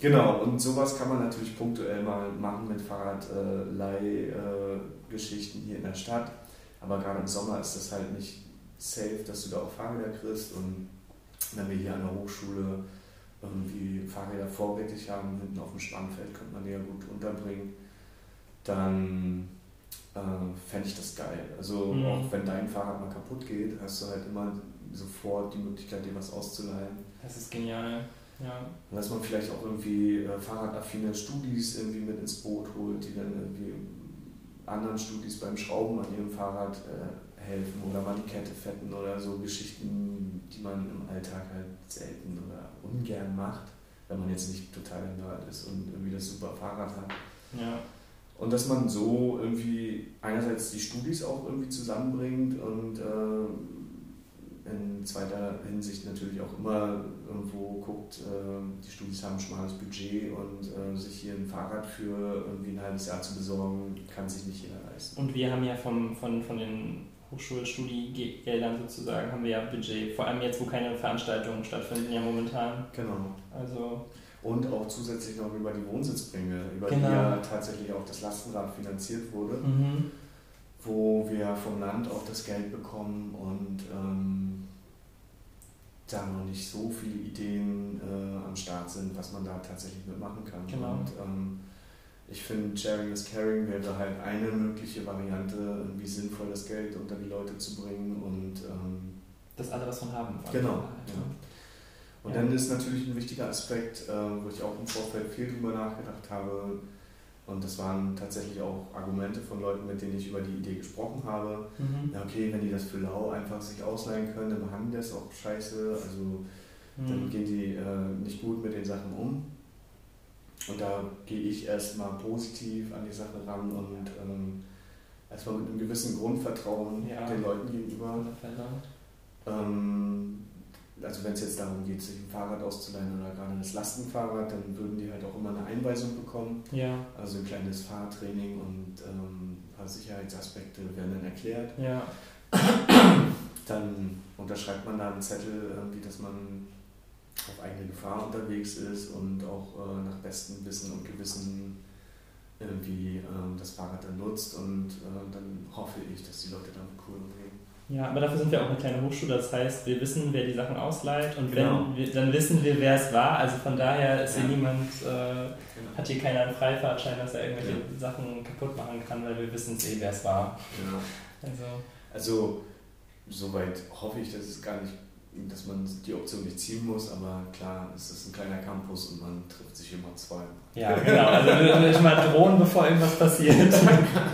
Genau, und sowas kann man natürlich punktuell mal machen mit Fahrradleihgeschichten hier in der Stadt. Aber gerade im Sommer ist das halt nicht safe, dass du da auch Fahrräder kriegst. Und wenn wir hier an der Hochschule irgendwie Fahrräder vorrätig haben, hinten auf dem Spannfeld, könnte man die ja gut unterbringen, dann äh, fände ich das geil. Also Mhm. auch wenn dein Fahrrad mal kaputt geht, hast du halt immer sofort die Möglichkeit, dir was auszuleihen. Das ist genial. Ja. Und dass man vielleicht auch irgendwie äh, fahrradaffine Studis irgendwie mit ins Boot holt, die dann irgendwie anderen Studis beim Schrauben an ihrem Fahrrad äh, helfen oder mal die Kette fetten oder so Geschichten, die man im Alltag halt selten oder ungern macht, wenn man jetzt nicht total der Nerd ist und irgendwie das super Fahrrad hat. Ja. Und dass man so irgendwie einerseits die Studis auch irgendwie zusammenbringt und äh, in zweiter Hinsicht natürlich auch immer irgendwo guckt, äh, die Studis haben ein schmales Budget und äh, sich hier ein Fahrrad für irgendwie ein halbes Jahr zu besorgen, kann sich nicht jeder leisten. Und wir haben ja vom, von, von den Hochschulstudiegeldern sozusagen haben wir ja Budget. Vor allem jetzt, wo keine Veranstaltungen stattfinden, ja momentan. Genau. Also Und auch zusätzlich noch über die Wohnsitzprämie, über Genau. die ja tatsächlich auch das Lastenrad finanziert wurde, mhm. wo wir vom Land auch das Geld bekommen und ähm, da noch nicht so viele Ideen äh, am Start sind, was man da tatsächlich mitmachen kann. Genau. Und ähm, ich finde, Sharing is Caring wäre halt eine mögliche Variante, irgendwie sinnvoll das Geld unter die Leute zu bringen und ähm, dass alle was von haben. Genau, ja. Und dann ist natürlich ein wichtiger Aspekt, äh, wo ich auch im Vorfeld viel drüber nachgedacht habe. Und das waren tatsächlich auch Argumente von Leuten, mit denen ich über die Idee gesprochen habe. Mhm. Ja, okay, wenn die das für lau einfach sich ausleihen können, dann machen die das auch scheiße. Also dann Mhm. gehen die äh, nicht gut mit den Sachen um. Und da gehe ich erstmal positiv an die Sache ran und ähm, erstmal mit einem gewissen Grundvertrauen Ja. den Leuten gegenüber. Ähm, also wenn es jetzt darum geht, sich ein Fahrrad auszuleihen oder gerade das Lastenfahrrad, dann würden die halt auch immer eine Einweisung bekommen. Ja, Also ein kleines Fahrtraining und ähm, ein paar Sicherheitsaspekte werden dann erklärt. ja. Dann unterschreibt man da einen Zettel, irgendwie, dass man auf eigene Gefahr unterwegs ist und auch äh, nach bestem Wissen und Gewissen irgendwie ähm, das Fahrrad dann nutzt und äh, dann hoffe ich, dass die Leute damit cool umgehen. Ja, aber dafür sind wir auch eine kleine Hochschule. Das heißt, wir wissen, wer die Sachen ausleiht und Genau. wenn dann wissen wir, wer es war. Also von daher ist hier Ja. niemand, äh, hat hier keiner einen Freifahrtschein, dass er irgendwelche Sachen kaputt machen kann, weil wir wissen eh, wer es war. Ja. Also, Also, soweit hoffe ich, dass es gar nicht, dass man die Option nicht ziehen muss, aber klar, es ist ein kleiner Campus und man trifft sich immer zwei. ja, genau. Also wir müssen mal drohen, bevor irgendwas passiert.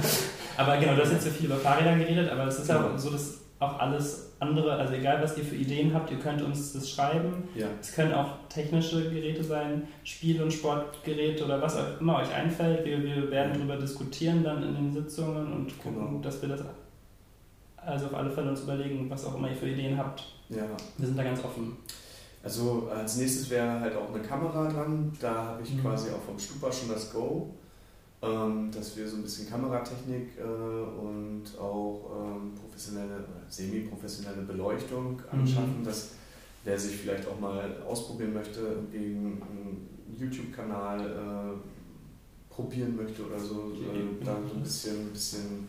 (laughs) aber genau, du hast jetzt so viel über Fahrräder geredet, aber es ist ja auch so, dass auch alles andere, also egal was ihr für Ideen habt, ihr könnt uns das schreiben. Ja, Es können auch technische Geräte sein, Spiel- und Sportgeräte oder was auch immer euch einfällt. Wir, wir werden darüber diskutieren dann in den Sitzungen und gucken, Genau. dass wir das also auf alle Fälle uns überlegen, was auch immer ihr für Ideen habt. Ja. Wir sind da ganz offen. Also als nächstes wäre halt auch eine Kamera dran. Da habe ich Mhm. quasi auch vom Stupa schon das Go, ähm, dass wir so ein bisschen Kameratechnik äh, und auch ähm, professionelle, oder semi-professionelle Beleuchtung Mhm. anschaffen, dass wer sich vielleicht auch mal ausprobieren möchte, irgendwie einen YouTube-Kanal äh, probieren möchte oder so, äh, da so ein bisschen, ein bisschen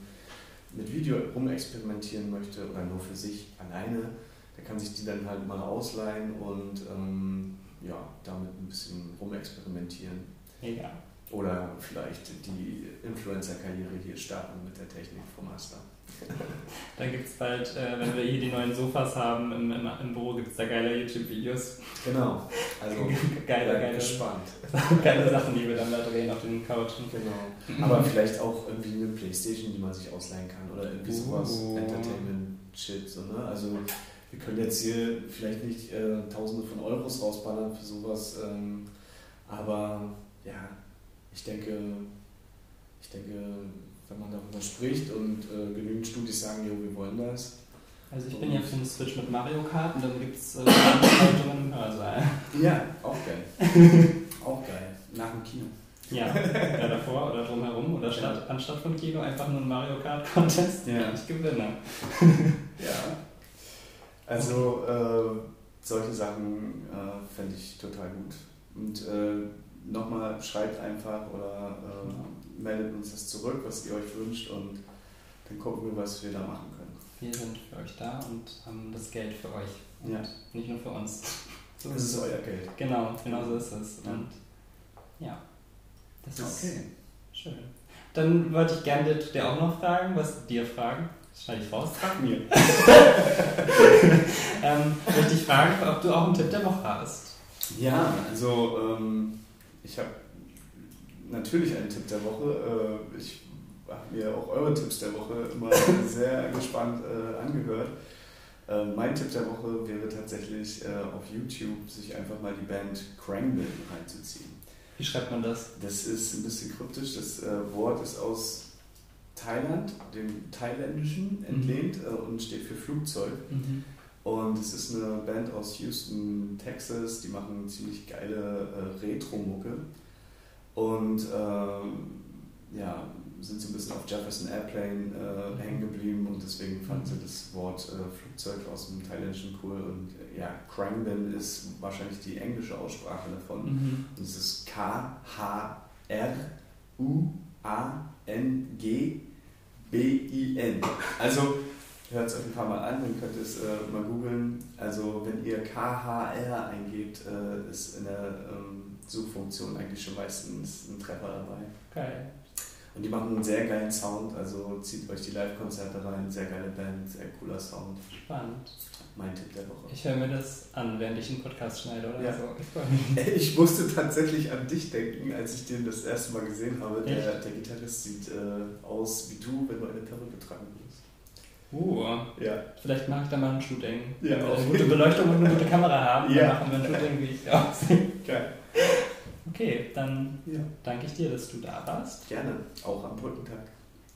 mit Video rumexperimentieren möchte oder nur für sich alleine, der kann sich die dann halt mal ausleihen und ähm, ja, damit ein bisschen rumexperimentieren. Mega. Oder vielleicht die Influencer-Karriere hier starten mit der Technik vom Master. (laughs) Da gibt es bald, äh, wenn wir hier die neuen Sofas haben, im, im, im Büro gibt es da geile YouTube-Videos. Genau. (laughs) Also geile, geile, gespannt. (laughs) geile Sachen, die wir dann da drehen auf den Couchen. Genau. Aber vielleicht auch irgendwie eine Playstation, die man sich ausleihen kann oder irgendwie sowas Uh. Entertainment-Shit. So, ne? Also wir können jetzt hier vielleicht nicht äh, Tausende von Euros rausballern für sowas, ähm, aber ja, ich denke, ich denke, wenn man darüber spricht und äh, genügend Studis sagen, jo, wir wollen das. Also ich bin ja für den Switch mit Mario Kart und dann gibt es äh, Veranstaltungen im Hörsaal. Ja, auch geil. (laughs) auch geil. Nach dem Kino. Ja, ja, davor oder drumherum oder statt, anstatt von Kino einfach nur ein Mario Kart Contest. Ja. Ich gewinne. Ja. Also äh, solche Sachen äh, fände ich total gut. Und äh, nochmal, schreibt einfach oder äh, meldet uns das zurück, was ihr euch wünscht und dann gucken wir, was wir da machen können. Wir sind für euch da und haben das Geld für euch. Und Ja. nicht nur für uns. (laughs) So Das ist euer Geld. Genau, genau so ist es. Und ja, das ist Okay. schön. Dann wollte ich gerne dir auch noch fragen, was dir fragen. Das (laughs) schneide (laughs) ich raus. Frag mir. ähm, möchte ich fragen, ob du auch einen Tipp der Woche hast. Ja, also ähm, ich habe natürlich einen Tipp der Woche. Äh, ich habe mir auch eure Tipps der Woche immer (laughs) sehr gespannt äh, angehört. Äh, mein Tipp der Woche wäre tatsächlich äh, auf YouTube sich einfach mal die Band Krangbil reinzuziehen. Wie schreibt man das? Das ist ein bisschen kryptisch. Das äh, Wort ist aus Thailand, dem Thailändischen, entlehnt äh, und steht für Flugzeug. Mhm. Und es ist eine Band aus Houston, Texas, die machen ziemlich geile äh, Retro-Mucke. Und ähm, ja, sind so ein bisschen auf Jefferson Airplane äh, hängen geblieben und deswegen fanden sie das Wort äh, Flugzeug aus dem Thailändischen cool. Und äh, ja, Krangben ist wahrscheinlich die englische Aussprache davon. Mhm. Und es ist K-H-R-U-A-N-G-B-I-N. Also hört es euch ein paar Mal an, dann könnt ihr es äh, mal googeln. Also wenn ihr KHR eingebt, äh, ist in der ähm, Suchfunktion eigentlich schon meistens ein Treffer dabei. Geil. Und die machen einen sehr geilen Sound, also zieht euch die Live-Konzerte rein, sehr geile Band, sehr cooler Sound. Spannend. Mein Tipp der Woche. Ich höre mir das an, während ich einen Podcast schneide oder Ja. so. Ich. (laughs) Ich musste tatsächlich an dich denken, als ich den das erste Mal gesehen habe. Der, der Gitarrist sieht äh, aus wie du, wenn du eine Perücke tragen würdest. Uh, Ja. vielleicht mache ich da mal ein Shooting. Ja, Wenn wir eine gute Beleuchtung und eine gute Kamera haben, Ja. dann machen wir ein Shooting, wie ich aussehe. Geil. Okay, dann Ja. danke ich dir, dass du da warst. Gerne, auch am Brückentag.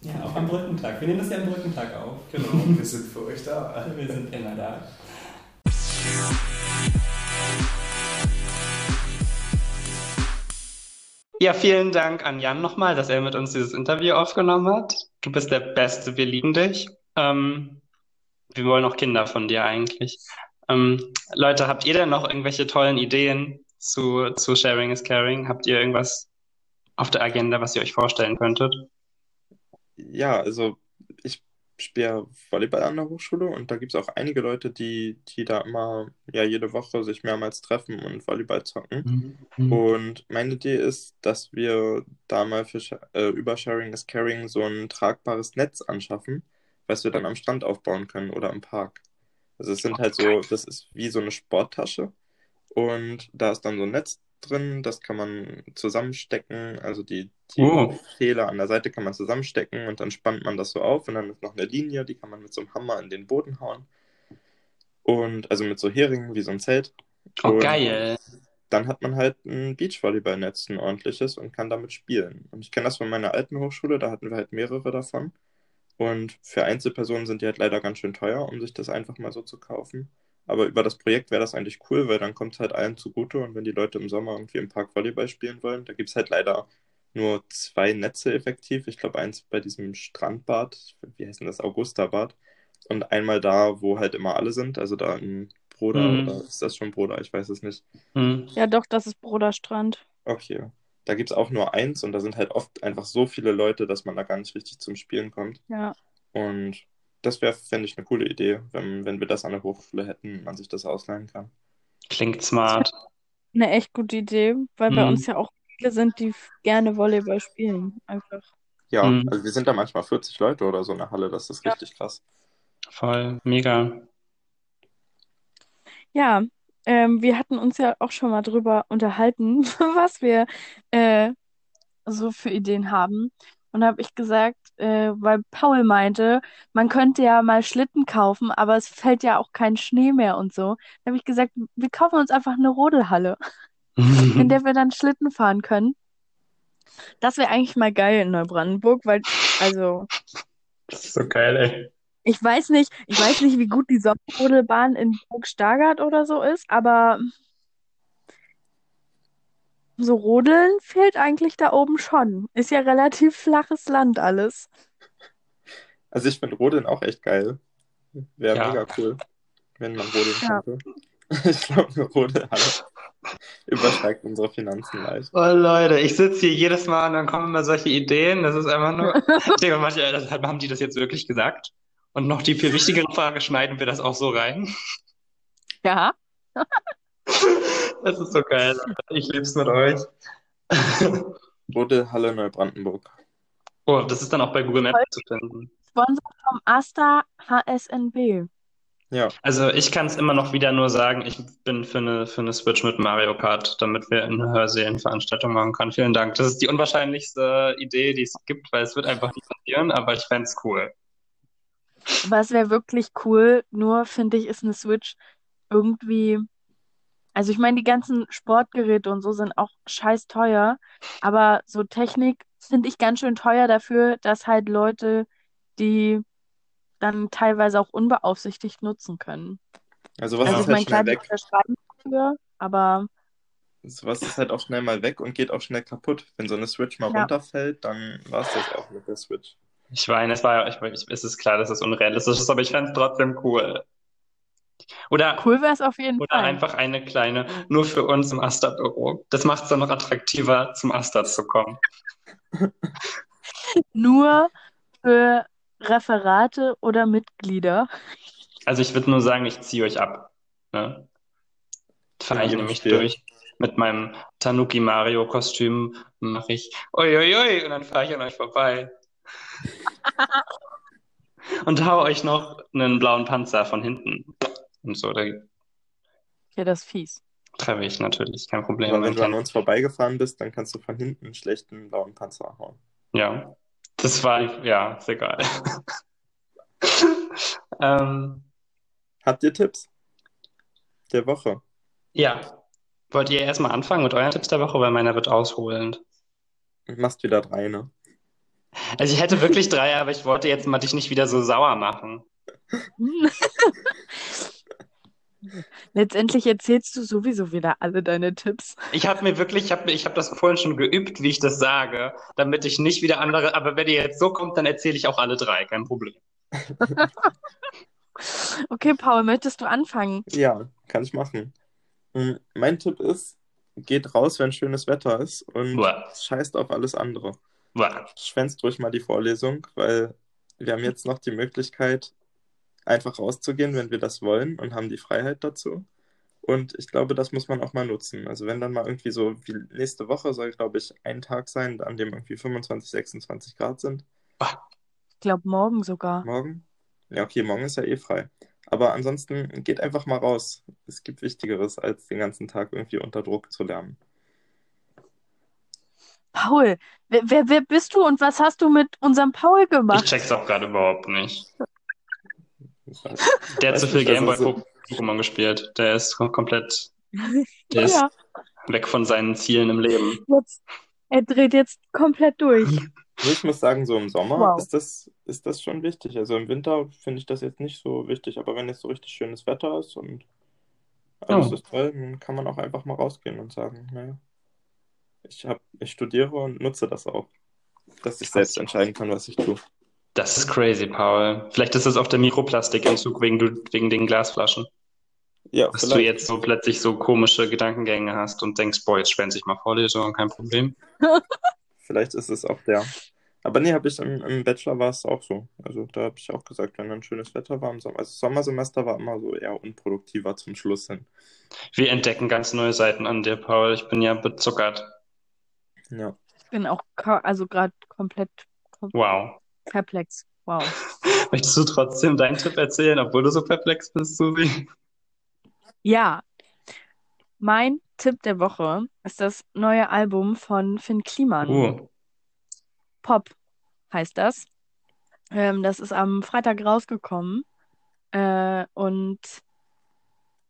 Ja, auch am Brückentag. Wir nehmen das ja am Brückentag auf. Genau, (laughs) wir sind für euch da. Wir sind immer da. Ja, vielen Dank an Jan nochmal, dass er mit uns dieses Interview aufgenommen hat. Du bist der Beste, wir lieben dich. Ähm, wir wollen auch Kinder von dir eigentlich. Ähm, Leute, habt ihr denn noch irgendwelche tollen Ideen zu, zu Sharing is Caring? Habt ihr irgendwas auf der Agenda, was ihr euch vorstellen könntet? Ja, also ich spiele Volleyball an der Hochschule und da gibt es auch einige Leute, die, die da immer ja jede Woche sich mehrmals treffen und Volleyball zocken. Und meine Idee ist, dass wir da mal für, äh, über Sharing is Caring so ein tragbares Netz anschaffen, was wir dann am Strand aufbauen können oder im Park. Also es sind halt so, das ist wie so eine Sporttasche und da ist dann so ein Netz drin, das kann man zusammenstecken, also die, die Oh. Fehler an der Seite kann man zusammenstecken und dann spannt man das so auf und dann ist noch eine Linie, die kann man mit so einem Hammer in den Boden hauen. Und also mit so Heringen wie so ein Zelt. Oh, Und geil. dann hat man halt ein Beachvolleyballnetz, ein ordentliches und kann damit spielen. Und ich kenne das von meiner alten Hochschule, da hatten wir halt mehrere davon. Und für Einzelpersonen sind die halt leider ganz schön teuer, um sich das einfach mal so zu kaufen. Aber über das Projekt wäre das eigentlich cool, weil dann kommt es halt allen zugute. Und wenn die Leute im Sommer irgendwie im Park Volleyball spielen wollen, da gibt es halt leider nur zwei Netze effektiv. Ich glaube, eins bei diesem Strandbad, wie heißt denn das, Augustabad. Und einmal da, wo halt immer alle sind, also da in Broda, Mhm. oder ist das schon Broda? Ich weiß es nicht. Hm. Ja, doch, das ist Broderstrand. Okay. Da gibt es auch nur eins und da sind halt oft einfach so viele Leute, dass man da gar nicht richtig zum Spielen kommt. Ja. Und das wäre, fände ich, eine coole Idee, wenn, wenn wir das an der Hochschule hätten man sich das ausleihen kann. Klingt smart. Eine echt gute Idee, weil bei Mhm. uns ja auch viele sind, die gerne Volleyball spielen. Einfach. Ja, Mhm. also wir sind da manchmal 40 Leute oder so in der Halle, das ist Ja. richtig krass. Voll, mega. Ja, ähm, wir hatten uns ja auch schon mal drüber unterhalten, (laughs) was wir äh, so für Ideen haben. Und da habe ich gesagt, äh, weil Paul meinte, man könnte ja mal Schlitten kaufen, aber es fällt ja auch kein Schnee mehr und so. Da habe ich gesagt, wir kaufen uns einfach eine Rodelhalle, (laughs) in der wir dann Schlitten fahren können. Das wäre eigentlich mal geil in Neubrandenburg, weil, also, Das ist so geil, ey. ich weiß nicht, ich weiß nicht, wie gut die Sommerrodelbahn in Burg Stargard oder so ist, aber so Rodeln fehlt eigentlich da oben schon. Ist ja relativ flaches Land alles. Also ich finde Rodeln auch echt geil. Wäre Ja. mega cool, wenn man rodeln Ja. könnte. (laughs) Ich glaube, eine Rodelhalle (laughs) übersteigt unsere Finanzen leicht. Oh Leute, ich sitze hier jedes Mal und dann kommen immer solche Ideen. Das ist einfach nur. (laughs) Ich denke manche, das- haben die das jetzt wirklich gesagt? Und noch die viel wichtigere Frage, schneiden wir das auch so rein? Ja. Das ist so geil. Ich lieb's mit euch. Rodelhalle Neubrandenburg. Oh, das ist dann auch bei Google Maps zu finden. Sponsor vom Asta HSNB. Ja, Also ich kann es immer noch wieder nur sagen, ich bin für eine, für eine Switch mit Mario Kart, damit wir eine Hörsälenveranstaltung machen können. Vielen Dank. Das ist die unwahrscheinlichste Idee, die es gibt, weil es wird einfach nicht passieren, aber ich fände es cool. Was wäre wirklich cool, nur finde ich, ist eine Switch irgendwie. Also ich meine, die ganzen Sportgeräte und so sind auch scheiß teuer, aber so Technik finde ich ganz schön teuer dafür, dass halt Leute die dann teilweise auch unbeaufsichtigt nutzen können. also was Also ist ich halt meine, schnell weg? dafür, aber sowas ist halt auch schnell mal weg und geht auch schnell kaputt. Wenn so eine Switch mal Ja. runterfällt, dann war es das auch mit der Switch. Ich meine, es war, ich, ich, es ist klar, dass es unrealistisch ist, aber ich fände es trotzdem cool. Oder, Cool wäre es auf jeden oder Fall. einfach eine kleine, nur für uns im Asta-Büro. Das macht es dann noch attraktiver, zum Asta zu kommen. (laughs) Nur für Referate oder Mitglieder. Also ich würde nur sagen, ich ziehe euch ab. Ne? Vereichne mich verstehe. durch. Mit meinem Tanuki Mario Kostüm mache ich Uiuiui und dann fahre ich an euch vorbei. (laughs) Und hau euch noch einen blauen Panzer von hinten. Und so, da Ja, das ist fies. treffe ich natürlich, kein Problem. Aber wenn Man du an uns vorbeigefahren bist, dann kannst du von hinten einen schlechten blauen Panzer hauen. Ja, das war, ja, ist egal. (laughs) ähm, Habt ihr Tipps? Der Woche. ja, wollt ihr erstmal anfangen mit euren Tipps der Woche, weil meiner wird ausholend. Du machst wieder drei, ne? Also ich hätte wirklich drei, aber ich wollte jetzt mal dich nicht wieder so sauer machen. (laughs) Letztendlich erzählst du sowieso wieder alle deine Tipps. Ich habe mir wirklich, ich habe ich hab das vorhin schon geübt, wie ich das sage, damit ich nicht wieder andere, aber wenn ihr jetzt so kommt, dann erzähle ich auch alle drei, kein Problem. (laughs) Okay, Paul, möchtest du anfangen? Ja, kann ich machen. Mm, Mein Tipp ist, geht raus, wenn schönes Wetter ist und Uah. scheißt auf alles andere. Schwänzt ruhig mal die Vorlesung, weil wir haben jetzt noch die Möglichkeit, einfach rauszugehen, wenn wir das wollen und haben die Freiheit dazu. Und ich glaube, das muss man auch mal nutzen. Also wenn dann mal irgendwie so, wie nächste Woche soll, glaube ich, ein Tag sein, an dem irgendwie 25, 26 Grad sind. Ich glaube, morgen sogar. Morgen? Ja, okay, morgen ist ja eh frei. Aber ansonsten geht einfach mal raus. Es gibt Wichtigeres, als den ganzen Tag irgendwie unter Druck zu lernen. Paul, wer, wer, wer bist du und was hast du mit unserem Paul Ich gemacht? check's auch gerade überhaupt nicht. Der hat zu viel nicht, also Gameboy so- Pokémon gespielt. Der ist kom- komplett, der ist Ja, weg von seinen Zielen im Leben. jetzt, er dreht jetzt komplett durch. Nee, Ich muss sagen, so im Sommer Wow. ist das, ist das schon wichtig. Also im Winter finde ich das jetzt nicht so wichtig, aber wenn jetzt so richtig schönes Wetter ist und alles Oh. ist toll, dann kann man auch einfach mal rausgehen und sagen, naja, ich hab, ich studiere und nutze das auch, dass ich selbst entscheiden kann, was ich tue. Das ist crazy, Paul. Vielleicht ist es auch der Mikroplastikentzug wegen, du, wegen den Glasflaschen. Ja, Dass du vielleicht. jetzt so plötzlich so komische Gedankengänge hast und denkst, boah, jetzt schwänze ich mal Vorlesung, kein Problem. (laughs) Vielleicht ist es auch der. Aber nee, habe ich im, im Bachelor war es auch so. Also da habe ich auch gesagt, wenn dann schönes Wetter war im Sommer. Also Sommersemester war immer so eher unproduktiver zum Schluss hin. Wir entdecken ganz neue Seiten an dir, Paul. Ich bin ja bezuckert. Ja. Ich bin auch also gerade komplett Wow. Perplex. Wow. Möchtest du trotzdem deinen Tipp erzählen, obwohl du so perplex bist, Susi? Ja, mein Tipp der Woche ist das neue Album von Finn Kliman. Uh, Pop heißt das. Ähm, das ist am Freitag rausgekommen. Äh, und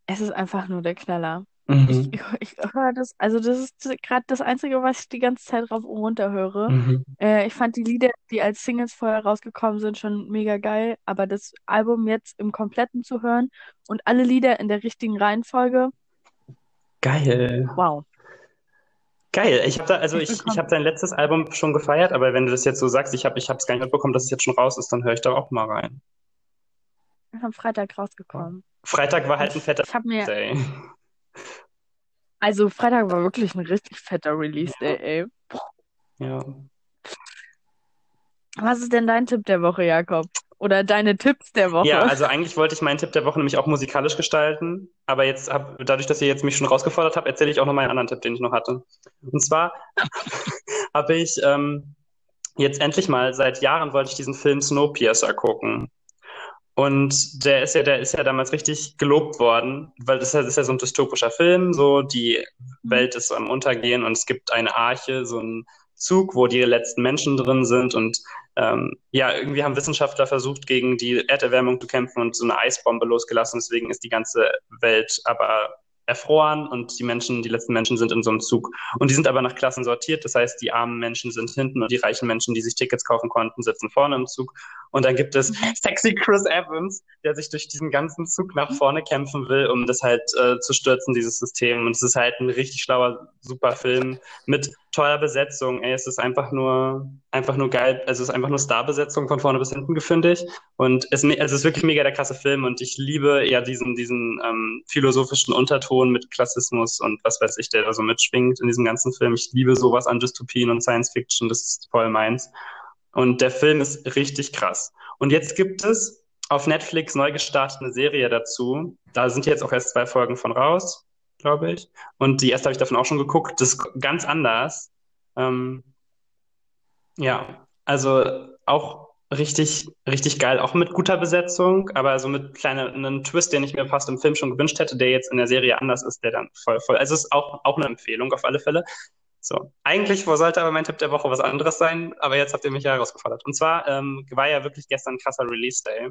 es ist einfach nur der Knaller. Ich, mhm. ich, ich höre das, also das ist gerade das Einzige, was ich die ganze Zeit rauf und runter höre. Mhm. Äh, ich fand die Lieder, die als Singles vorher rausgekommen sind, schon mega geil, aber das Album jetzt im Kompletten zu hören und alle Lieder in der richtigen Reihenfolge, Geil. wow. Geil. Ich habe also Ich ich, habe dein letztes Album schon gefeiert, aber wenn du das jetzt so sagst, ich habe ich es gar nicht mitbekommen, dass es jetzt schon raus ist, dann höre ich da auch mal rein. Am Freitag rausgekommen. Freitag war halt ein fetter Ich habe mir, Day. Also Freitag war wirklich ein richtig fetter Release-Day, ey. Ja. Was ist denn dein Tipp der Woche, Jakob? Oder deine Tipps der Woche? Ja, also eigentlich wollte ich meinen Tipp der Woche nämlich auch musikalisch gestalten, aber jetzt hab, dadurch, dass ihr jetzt mich schon rausgefordert habt, erzähle ich auch noch meinen anderen Tipp, den ich noch hatte. Und zwar (laughs) habe ich ähm, jetzt endlich mal, seit Jahren wollte ich diesen Film Snowpiercer gucken. Und der ist ja, der ist ja damals richtig gelobt worden, weil das ist ja, so ein dystopischer Film, so die Welt ist am Untergehen und es gibt eine Arche, so ein Zug, wo die letzten Menschen drin sind und ähm, ja, irgendwie haben Wissenschaftler versucht, gegen die Erderwärmung zu kämpfen und so eine Eisbombe losgelassen. Deswegen ist die ganze Welt aber erfroren und die Menschen, die letzten Menschen sind in so einem Zug. Und die sind aber nach Klassen sortiert. Das heißt, die armen Menschen sind hinten und die reichen Menschen, die sich Tickets kaufen konnten, sitzen vorne im Zug. Und dann gibt es sexy Chris Evans, der sich durch diesen ganzen Zug nach vorne kämpfen will, um das halt äh, zu stürzen, dieses System. Und es ist halt ein richtig schlauer, super Film mit toller Besetzung. Ey, es ist einfach nur, einfach nur geil. Also es ist einfach nur Starbesetzung von vorne bis hinten, finde ich. Und es, es ist wirklich mega der krasse Film und ich liebe ja diesen, diesen ähm, philosophischen Unterton mit Klassismus und was weiß ich, der da so mitschwingt in diesem ganzen Film. Ich liebe sowas an Dystopien und Science Fiction, das ist voll meins. Und der Film ist richtig krass. Und jetzt gibt es auf Netflix neu gestartet eine Serie dazu. Da sind jetzt auch erst zwei Folgen von raus, glaube ich. Und die erste habe ich davon auch schon geguckt. Das ist ganz anders. Ähm, ja, also auch richtig, richtig geil, auch mit guter Besetzung, aber so mit kleinen einem Twist, den ich mir fast im Film schon gewünscht hätte, der jetzt in der Serie anders ist, der dann voll, voll. Also es ist auch, auch eine Empfehlung auf alle Fälle. So, eigentlich sollte aber mein Tipp der Woche was anderes sein, aber jetzt habt ihr mich ja herausgefordert. Und zwar ähm, war ja wirklich gestern ein krasser Release Day.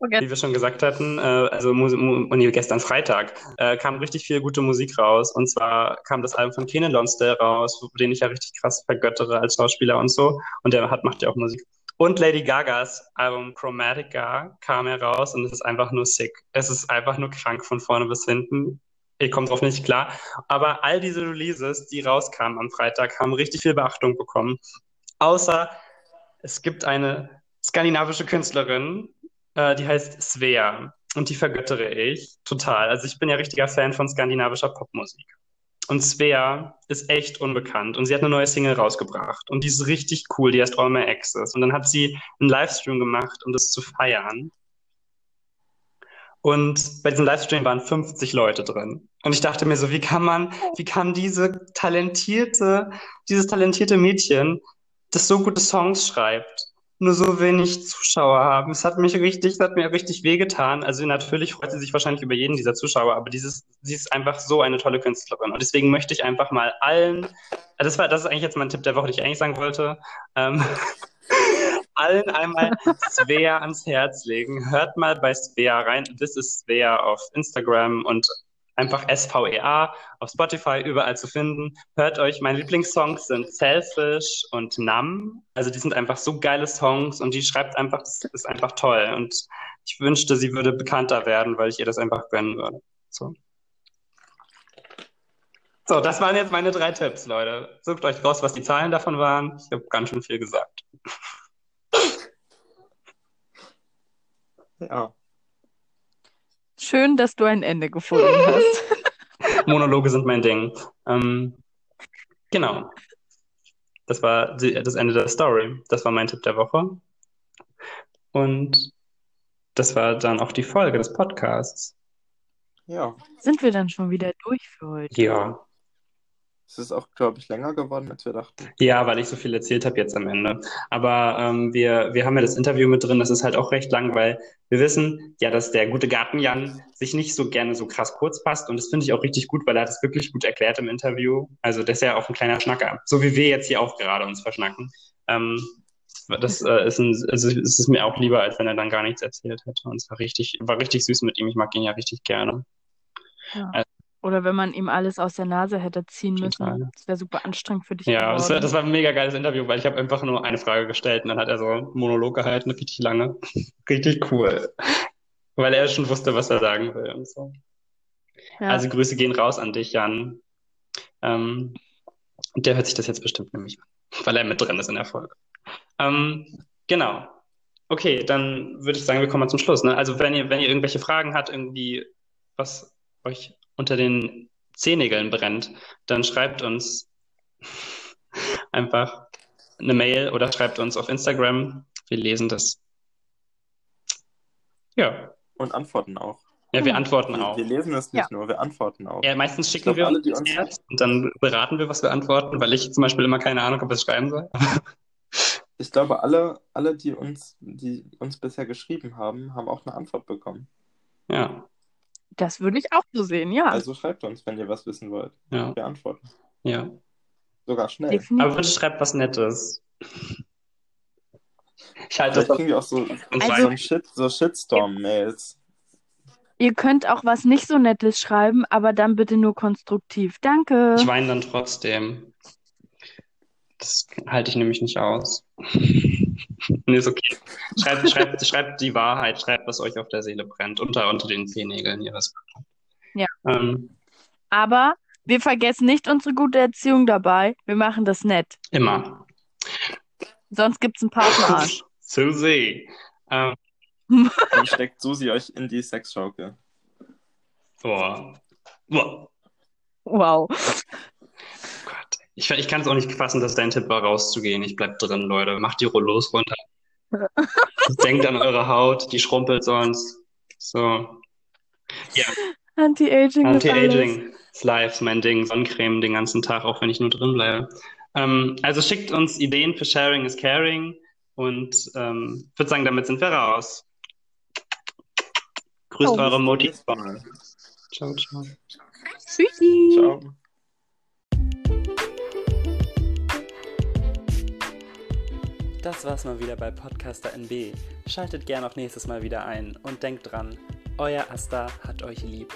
Wie wir schon gesagt hatten, äh, also nee, gestern Freitag äh, kam richtig viel gute Musik raus. Und zwar kam das Album von Kenan Lonsdale raus, den ich ja richtig krass vergöttere als Schauspieler und so. Und der hat, macht ja auch Musik. Und Lady Gagas Album Chromatica kam heraus und es ist einfach nur sick. Es ist einfach nur krank von vorne bis hinten. Ich komme drauf nicht klar. Aber all diese Releases, die rauskamen am Freitag, haben richtig viel Beachtung bekommen. Außer es gibt eine skandinavische Künstlerin, äh, die heißt Svea und die vergöttere ich total. Also ich bin ja richtiger Fan von skandinavischer Popmusik. Und Svea ist echt unbekannt und sie hat eine neue Single rausgebracht und die ist richtig cool, die heißt All My Exes. Und dann hat sie einen Livestream gemacht, um das zu feiern. Und bei diesem Livestream waren 50 Leute drin. Und ich dachte mir so, wie kann man, wie kann diese talentierte, dieses talentierte Mädchen, das so gute Songs schreibt, nur so wenig Zuschauer haben. Es hat mich richtig, hat mir richtig wehgetan. Also natürlich freut sie sich wahrscheinlich über jeden dieser Zuschauer, aber dieses, sie ist einfach so eine tolle Künstlerin. Und deswegen möchte ich einfach mal allen, das war, das ist eigentlich jetzt mein Tipp der Woche, den ich eigentlich sagen wollte, ähm, (laughs) allen einmal Svea ans Herz legen. Hört mal bei Svea rein. This is Svea auf Instagram und einfach SVEA auf Spotify überall zu finden. Hört euch, meine Lieblingssongs sind Selfish und Nam. Also die sind einfach so geile Songs und die schreibt einfach, das ist einfach toll. Und ich wünschte, sie würde bekannter werden, weil ich ihr das einfach gönnen würde. So. So, das waren jetzt meine drei Tipps, Leute. Sucht euch raus, was die Zahlen davon waren. Ich habe ganz schön viel gesagt. Ja. Schön, dass du ein Ende gefunden hast. (laughs) Monologe sind mein Ding. Ähm, genau. Das war die, das Ende der Story. Das war mein Tipp der Woche. Und das war dann auch die Folge des Podcasts. Ja. Sind wir dann schon wieder durch für heute? Ja. Es ist auch, glaube ich, länger geworden, als wir dachten. Ja, weil ich so viel erzählt habe jetzt am Ende. Aber ähm, wir, wir haben ja das Interview mit drin, das ist halt auch recht lang, weil wir wissen ja, dass der gute Garten-Jan sich nicht so gerne so krass kurz passt. Und das finde ich auch richtig gut, weil er hat es wirklich gut erklärt im Interview. Also das ist ja auch ein kleiner Schnacker. So wie wir jetzt hier auch gerade uns verschnacken. Ähm, das äh, ist, ein, also es ist mir auch lieber, als wenn er dann gar nichts erzählt hätte. Und es war richtig, war richtig süß mit ihm. Ich mag ihn ja richtig gerne. Ja. Also, oder wenn man ihm alles aus der Nase hätte ziehen Total. müssen. Das wäre super anstrengend für dich. Ja, das war, das war, ein mega geiles Interview, weil ich habe einfach nur eine Frage gestellt und dann hat er so einen Monolog gehalten, richtig lange. (laughs) richtig cool. Weil er schon wusste, was er sagen will und so. Ja. Also Grüße gehen raus an dich, Jan. Ähm, der hört sich das jetzt bestimmt nämlich an, weil er mit drin ist in der Folge. Ähm, genau. Okay, dann würde ich sagen, wir kommen mal zum Schluss. Ne? Also wenn ihr, wenn ihr irgendwelche Fragen habt, irgendwie was euch unter den Zehennägeln brennt, dann schreibt uns (laughs) einfach eine Mail oder schreibt uns auf Instagram. Wir lesen das. Ja. Und antworten auch. Ja, wir antworten wir, auch. Wir lesen es nicht ja. nur, wir antworten auch. Ja, meistens schicken wir alle, die uns und dann beraten wir, was wir antworten, weil ich zum Beispiel immer keine Ahnung habe, was ich schreiben soll. (laughs) ich glaube, alle, alle, die uns, die uns bisher geschrieben haben, haben auch eine Antwort bekommen. Ja. Das würde ich auch so sehen, ja. Also schreibt uns, wenn ihr was wissen wollt. Ja. Wir antworten. Ja. Sogar schnell. Definitiv. Aber bitte schreibt was Nettes. Ich halte das. kriegen wir auch so, also, so, Shit, so Shitstorm-Mails. Ihr könnt auch was nicht so Nettes schreiben, aber dann bitte nur konstruktiv. Danke. Ich weine dann trotzdem. Das halte ich nämlich nicht aus. Nee, ist okay. Schreibt, schreibt, schreibt die Wahrheit, schreibt, was euch auf der Seele brennt, unter, unter den Zehennägeln ihres. Ja. Ähm, Aber wir vergessen nicht unsere gute Erziehung dabei. Wir machen das nett. immer. Sonst gibt's einen Partnerarsch. (laughs) Susi. Ähm, Dann steckt Susi euch in die Sexschaukel. boah. Boah. Wow. Ich, ich kann es auch nicht fassen, dass dein Tipp war, rauszugehen. Ich bleib drin, Leute. Macht die Rollos runter. (laughs) Denkt an eure Haut, die schrumpelt sonst. So. Ja, Anti-Aging. Anti-Aging ist live, mein Ding. Sonnencreme den ganzen Tag, auch wenn ich nur drin bleibe. Ähm, also schickt uns Ideen für Sharing is Caring und ähm, ich würde sagen, damit sind wir raus. Grüßt Oh. eure Mal. Ciao, ciao. Tschüssi. Ciao. Das war's mal wieder bei Podcaster NB. Schaltet gern auch nächstes Mal wieder ein und denkt dran, euer Asta hat euch lieb.